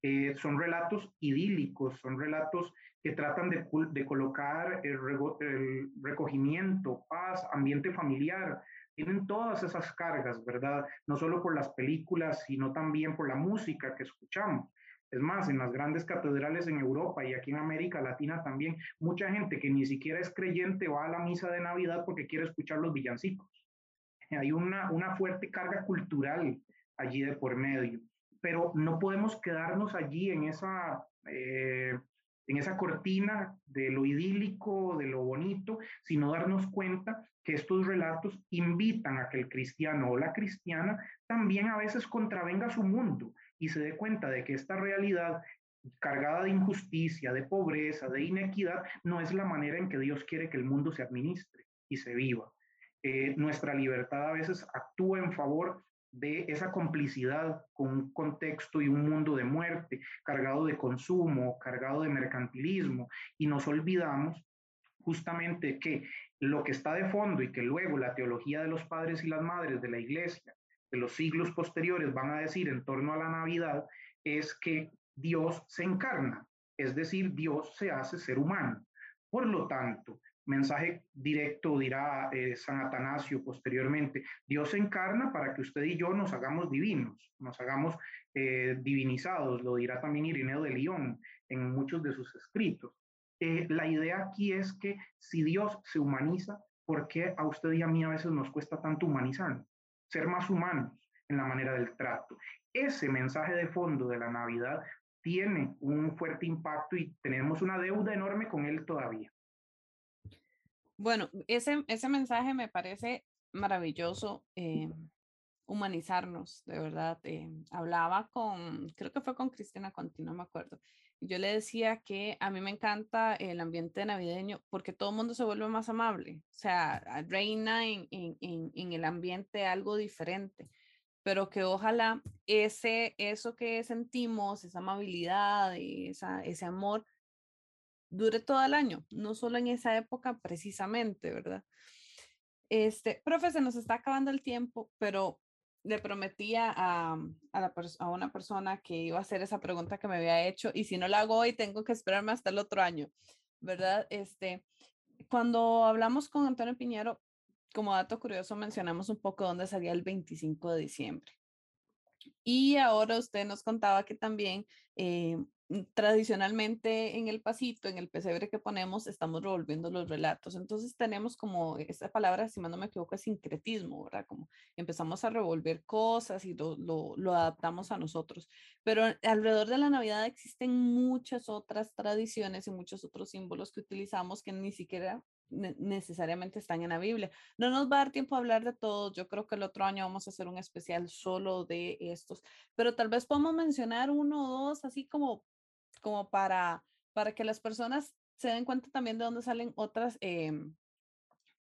Eh, son relatos idílicos, son relatos que tratan de, de colocar el, el, recogimiento, paz, ambiente familiar. Tienen todas esas cargas, ¿verdad? No solo por las películas, sino también por la música que escuchamos. Es más, en las grandes catedrales en Europa y aquí en América Latina también, mucha gente que ni siquiera es creyente va a la misa de Navidad porque quiere escuchar los villancicos. Hay una, una fuerte carga cultural allí de por medio, pero no podemos quedarnos allí en esa, eh, en esa cortina de lo idílico, de lo bonito, sino darnos cuenta que estos relatos invitan a que el cristiano o la cristiana también a veces contravenga su mundo y se dé cuenta de que esta realidad cargada de injusticia, de pobreza, de inequidad, no es la manera en que Dios quiere que el mundo se administre y se viva. Eh, nuestra libertad a veces actúa en favor de esa complicidad con un contexto y un mundo de muerte, cargado de consumo, cargado de mercantilismo, y nos olvidamos justamente que lo que está de fondo y que luego la teología de los padres y las madres de la iglesia de los siglos posteriores van a decir en torno a la Navidad es que Dios se encarna, es decir, Dios se hace ser humano. Por lo tanto, mensaje directo dirá eh, San Atanasio posteriormente, Dios se encarna para que usted y yo nos hagamos divinos, nos hagamos eh, divinizados, lo dirá también Irineo de León en muchos de sus escritos. Eh, la idea aquí es que si Dios se humaniza, ¿por qué a usted y a mí a veces nos cuesta tanto humanizar? Ser más humanos en la manera del trato. Ese mensaje de fondo de la Navidad tiene un fuerte impacto y tenemos una deuda enorme con él todavía. Bueno, ese, ese mensaje me parece maravilloso. Eh, humanizarnos, de verdad. Eh, hablaba con, creo que fue con Cristina Conti, no me acuerdo. Yo le decía que a mí me encanta el ambiente navideño porque todo el mundo se vuelve más amable. O sea, reina en, en, en, el ambiente algo diferente. Pero que ojalá ese, eso que sentimos, esa amabilidad, esa, ese amor, dure todo el año, no solo en esa época precisamente, ¿verdad? Este, profe, se nos está acabando el tiempo, pero le prometía a, a, una persona que iba a hacer esa pregunta que me había hecho y si no la hago hoy tengo que esperarme hasta el otro año, ¿verdad? Este, cuando hablamos con Antonio Piñero, como dato curioso mencionamos un poco dónde salía el 25 de diciembre. Y ahora usted nos contaba que también eh, tradicionalmente en el pasito, en el pesebre que ponemos, estamos revolviendo los relatos. Entonces tenemos como esa palabra, si no me equivoco, es sincretismo, ¿verdad? Como empezamos a revolver cosas y lo, lo, lo adaptamos a nosotros. Pero alrededor de la Navidad existen muchas otras tradiciones y muchos otros símbolos que utilizamos que ni siquiera necesariamente están en la Biblia. No nos va a dar tiempo a hablar de todos. Yo creo que el otro año vamos a hacer un especial solo de estos, pero tal vez podemos mencionar uno o dos, así como como para, para que las personas se den cuenta también de dónde salen otras, em,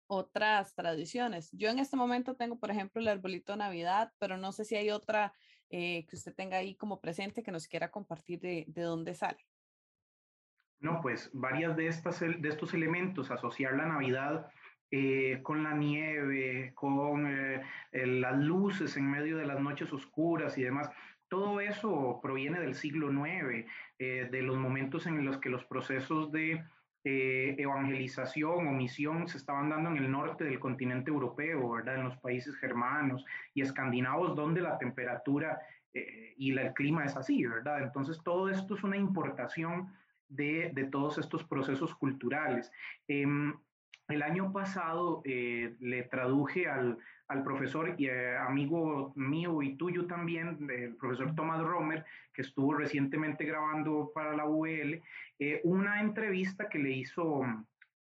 otras tradiciones. Yo en este momento tengo, por ejemplo, el arbolito de Navidad, pero no sé si hay otra eh, que usted tenga ahí como presente que nos quiera compartir de, de dónde sale. No, pues varias de, estas, de estos elementos, asociar la Navidad eh, con la nieve, con eh, las luces en medio de las noches oscuras y demás, todo eso proviene del siglo IX, eh, de los momentos en los que los procesos de eh, evangelización o misión se estaban dando en el norte del continente europeo, ¿verdad? En los países germanos y escandinavos, donde la temperatura eh, y el clima es así, ¿verdad? Entonces, todo esto es una importación de, de todos estos procesos culturales. El año pasado le traduje al, al profesor y eh, amigo mío y tuyo también, el profesor Thomas Romer, que estuvo recientemente grabando para la UL, eh, una entrevista que le hizo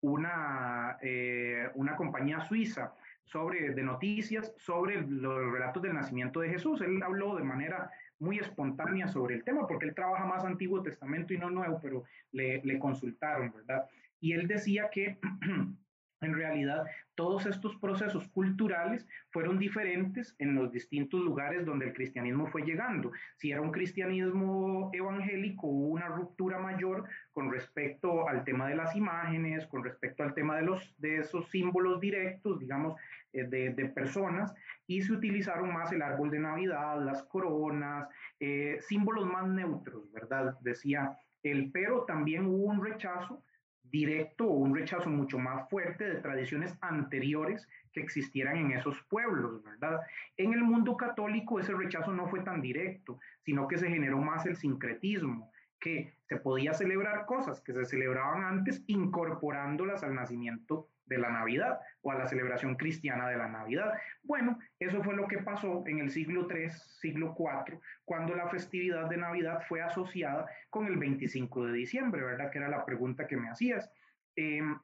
una, eh, una compañía suiza sobre, de noticias sobre los relatos del nacimiento de Jesús. Él habló de manera muy espontánea sobre el tema, porque él trabaja más Antiguo Testamento y no Nuevo, pero le, le consultaron, ¿verdad? Y él decía que [clears throat] en realidad todos estos procesos culturales fueron diferentes en los distintos lugares donde el cristianismo fue llegando. Si era un cristianismo evangélico, hubo una ruptura mayor con respecto al tema de las imágenes, con respecto al tema de, los, de esos símbolos directos, digamos, eh, de, de personas, y se utilizaron más el árbol de Navidad, las coronas, eh, símbolos más neutros, ¿verdad? Decía él, pero también hubo un rechazo directo o un rechazo mucho más fuerte de tradiciones anteriores que existieran en esos pueblos, ¿verdad? En el mundo católico ese rechazo no fue tan directo, sino que se generó más el sincretismo, que se podía celebrar cosas que se celebraban antes incorporándolas al nacimiento de la Navidad o a la celebración cristiana de la Navidad. Bueno, eso fue lo que pasó en el siglo III, siglo IV, cuando la festividad de Navidad fue asociada con el 25 de diciembre, ¿verdad? Que era la pregunta que me hacías. Em,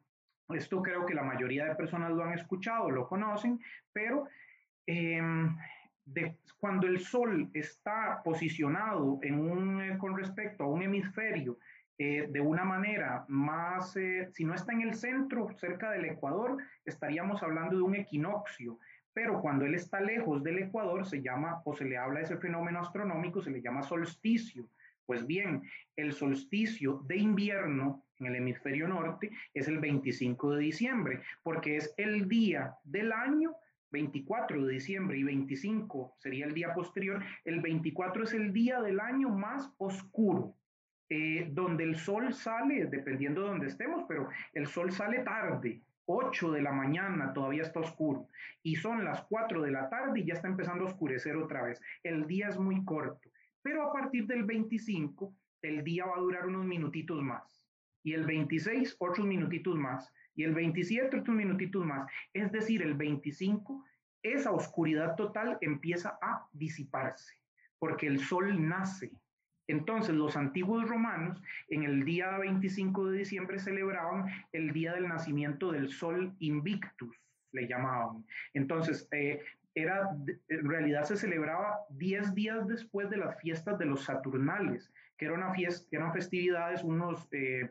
esto creo que la mayoría de personas lo han escuchado, lo conocen, pero em, cuando el Sol está posicionado eh, con respecto a un hemisferio eh, de una manera más, eh, si no está en el centro, cerca del Ecuador, estaríamos hablando de un equinoccio, pero cuando él está lejos del Ecuador se llama, o se le habla de ese fenómeno astronómico, se le llama solsticio. Pues bien, el solsticio de invierno en el hemisferio norte es el 25 de diciembre, porque es el día del año 24 de diciembre y 25 sería el día posterior, el 24 es el día del año más oscuro. Eh, donde el sol sale, dependiendo de donde estemos, pero el sol sale tarde, 8 de la mañana todavía está oscuro y son las 4 de la tarde y ya está empezando a oscurecer otra vez. El día es muy corto, pero a partir del 25 el día va a durar unos minutitos más y el 26 otros minutitos más y el 27 otros minutitos más. Es decir, el 25 esa oscuridad total empieza a disiparse porque el sol nace entonces, los antiguos romanos en el día 25 de diciembre celebraban el día del nacimiento del sol invictus, le llamaban. Entonces, eh, era, en realidad se celebraba 10 días después de las fiestas de los Saturnales, que, era una fiesta, eran festividades, unos... Eh,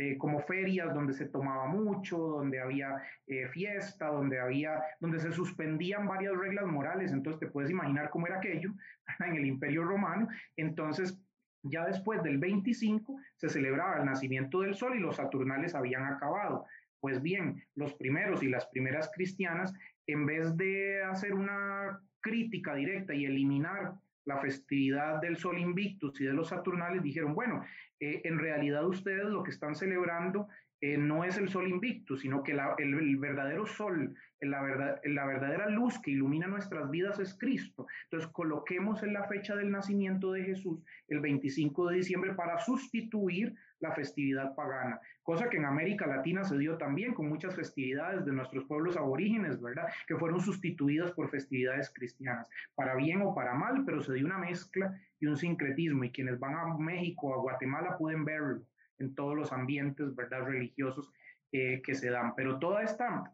eh, como ferias donde se tomaba mucho, donde había fiesta, donde había, donde se suspendían varias reglas morales. Entonces te puedes imaginar cómo era aquello [laughs] en el Imperio Romano. Entonces ya después del 25 se celebraba el nacimiento del sol y los saturnales habían acabado. Pues bien, los primeros y las primeras cristianas, en vez de hacer una crítica directa y eliminar la festividad del Sol Invictus y de los Saturnales, dijeron, bueno, eh, en realidad ustedes lo que están celebrando eh, no es el sol invicto, sino que el, verdadero sol, la, verdad, la verdadera luz que ilumina nuestras vidas es Cristo. Entonces, coloquemos en la fecha del nacimiento de Jesús, el 25 de diciembre, para sustituir la festividad pagana, cosa que en América Latina se dio también con muchas festividades de nuestros pueblos aborígenes, ¿verdad? Que fueron sustituidas por festividades cristianas, para bien o para mal, pero se dio una mezcla y un sincretismo, y quienes van a México, a Guatemala, pueden verlo en todos los ambientes, ¿verdad?, religiosos eh, que se dan. Pero toda esta,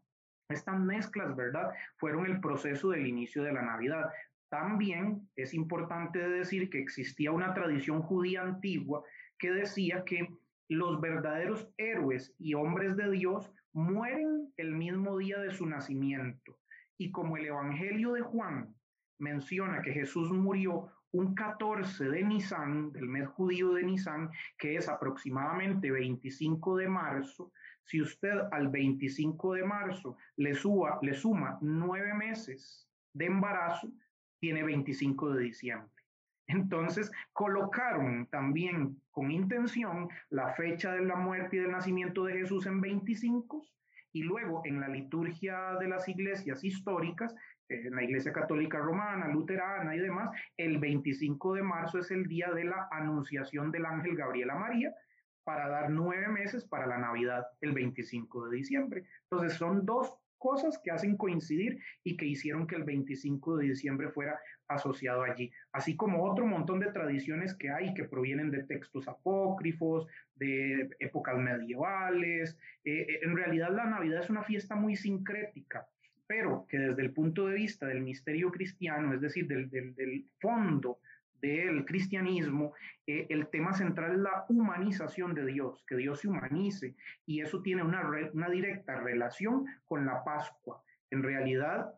estas mezclas, ¿verdad?, fueron el proceso del inicio de la Navidad. También es importante decir que existía una tradición judía antigua que decía que los verdaderos héroes y hombres de Dios mueren el mismo día de su nacimiento. Y como el Evangelio de Juan menciona que Jesús murió un 14 de Nisan, del mes judío de Nisan, que es aproximadamente 25 de marzo, si usted al 25 de marzo le, suba, le suma nueve meses de embarazo, tiene 25 de diciembre. Entonces, colocaron también con intención la fecha de la muerte y del nacimiento de Jesús en 25 y luego en la liturgia de las iglesias históricas en la Iglesia Católica Romana, Luterana y demás, el 25 de marzo es el día de la anunciación del ángel Gabriel a María para dar nueve meses para la Navidad, el 25 de diciembre. Entonces son dos cosas que hacen coincidir y que hicieron que el 25 de diciembre fuera asociado allí, así como otro montón de tradiciones que hay que provienen de textos apócrifos, de épocas medievales. Eh, eh, en realidad la Navidad es una fiesta muy sincrética pero que desde el punto de vista del misterio cristiano, es decir, del, fondo del cristianismo, eh, el tema central es la humanización de Dios, que Dios se humanice, y eso tiene una, una directa relación con la Pascua. En realidad,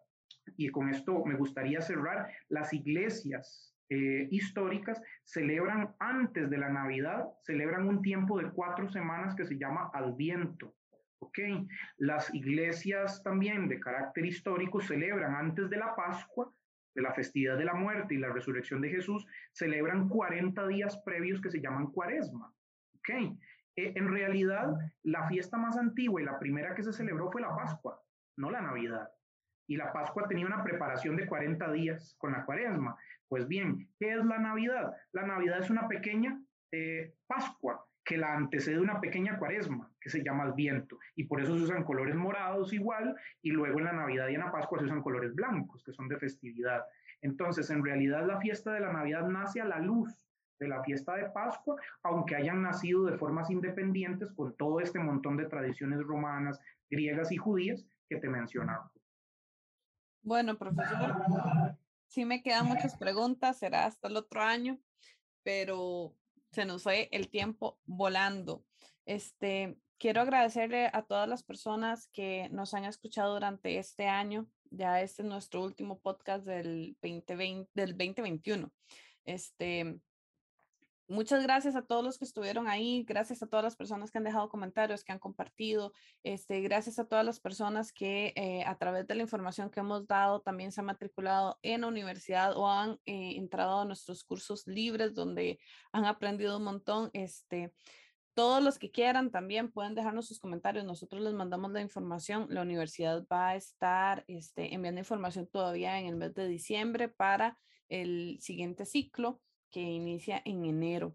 y con esto me gustaría cerrar, las iglesias eh, históricas celebran antes de la Navidad, celebran un tiempo de cuatro semanas que se llama Adviento. ¿Ok? Las iglesias también de carácter histórico celebran antes de la Pascua, de la festividad de la muerte y la resurrección de Jesús, celebran 40 días previos que se llaman cuaresma, ¿ok? eh, en realidad, la fiesta más antigua y la primera que se celebró fue la Pascua, no la Navidad. Y la Pascua tenía una preparación de 40 días con la cuaresma. Pues bien, ¿qué es la Navidad? La Navidad es una pequeña eh, Pascua que la antecede una pequeña cuaresma, que se llama el viento, y por eso se usan colores morados igual, y luego en la Navidad y en la Pascua se usan colores blancos, que son de festividad. Entonces, en realidad la fiesta de la Navidad nace a la luz de la fiesta de Pascua, aunque hayan nacido de formas independientes con todo este montón de tradiciones romanas, griegas y judías que te mencionaba. Bueno, profesor, sí me quedan muchas preguntas, será hasta el otro año, pero se nos fue el tiempo volando. Este, quiero agradecerle a todas las personas que nos han escuchado durante este año. Ya este es nuestro último podcast del 2020, del 2021. Este, Muchas gracias a todos los que estuvieron ahí, gracias a todas las personas que han dejado comentarios, que han compartido, este, gracias a todas las personas que eh, a través de la información que hemos dado también se han matriculado en la universidad o han eh, entrado a nuestros cursos libres donde han aprendido un montón. Este, todos los que quieran también pueden dejarnos sus comentarios. Nosotros les mandamos la información. La universidad va a estar este, enviando información todavía en el mes de diciembre para el siguiente ciclo que inicia en enero.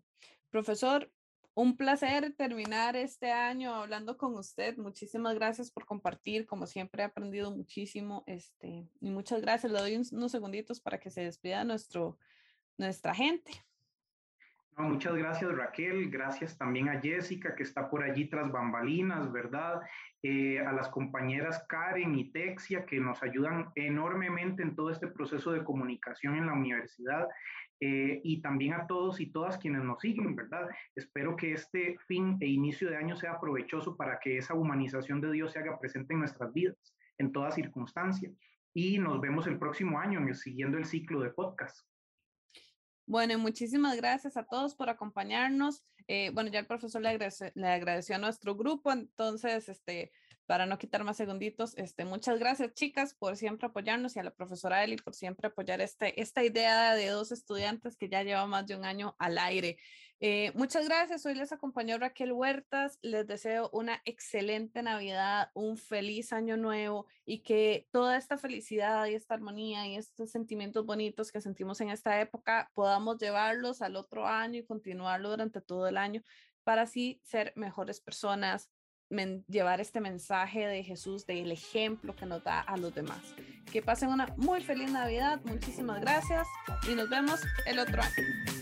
Profesor, un placer terminar este año hablando con usted. Muchísimas gracias por compartir. Como siempre he aprendido muchísimo. Este, y muchas gracias. Le doy unos segunditos para que se despida nuestro, nuestra gente. muchas gracias Raquel, gracias también a Jessica que está por allí tras bambalinas, ¿verdad? Eh, a las compañeras Karen y Texia que nos ayudan enormemente en todo este proceso de comunicación en la universidad. Eh, y también a todos y todas quienes nos siguen, ¿verdad? Espero que este fin e inicio de año sea provechoso para que esa humanización de Dios se haga presente en nuestras vidas, en toda circunstancia. Y nos vemos el próximo año en el, siguiendo el ciclo de podcast. Bueno, muchísimas gracias a todos por acompañarnos. Eh, bueno, ya el profesor le, le agradeció a nuestro grupo, entonces, este, para no quitar más segunditos, este, muchas gracias chicas por siempre apoyarnos y a la profesora Eli por siempre apoyar este, esta idea de dos estudiantes que ya lleva más de un año al aire. Eh, muchas gracias, hoy les acompañó Raquel Huertas, les deseo una excelente Navidad, un feliz año nuevo y que toda esta felicidad y esta armonía y estos sentimientos bonitos que sentimos en esta época podamos llevarlos al otro año y continuarlo durante todo el año para así ser mejores personas, llevar este mensaje de Jesús, del ejemplo que nos da a los demás. Que pasen una muy feliz Navidad, muchísimas gracias y nos vemos el otro año.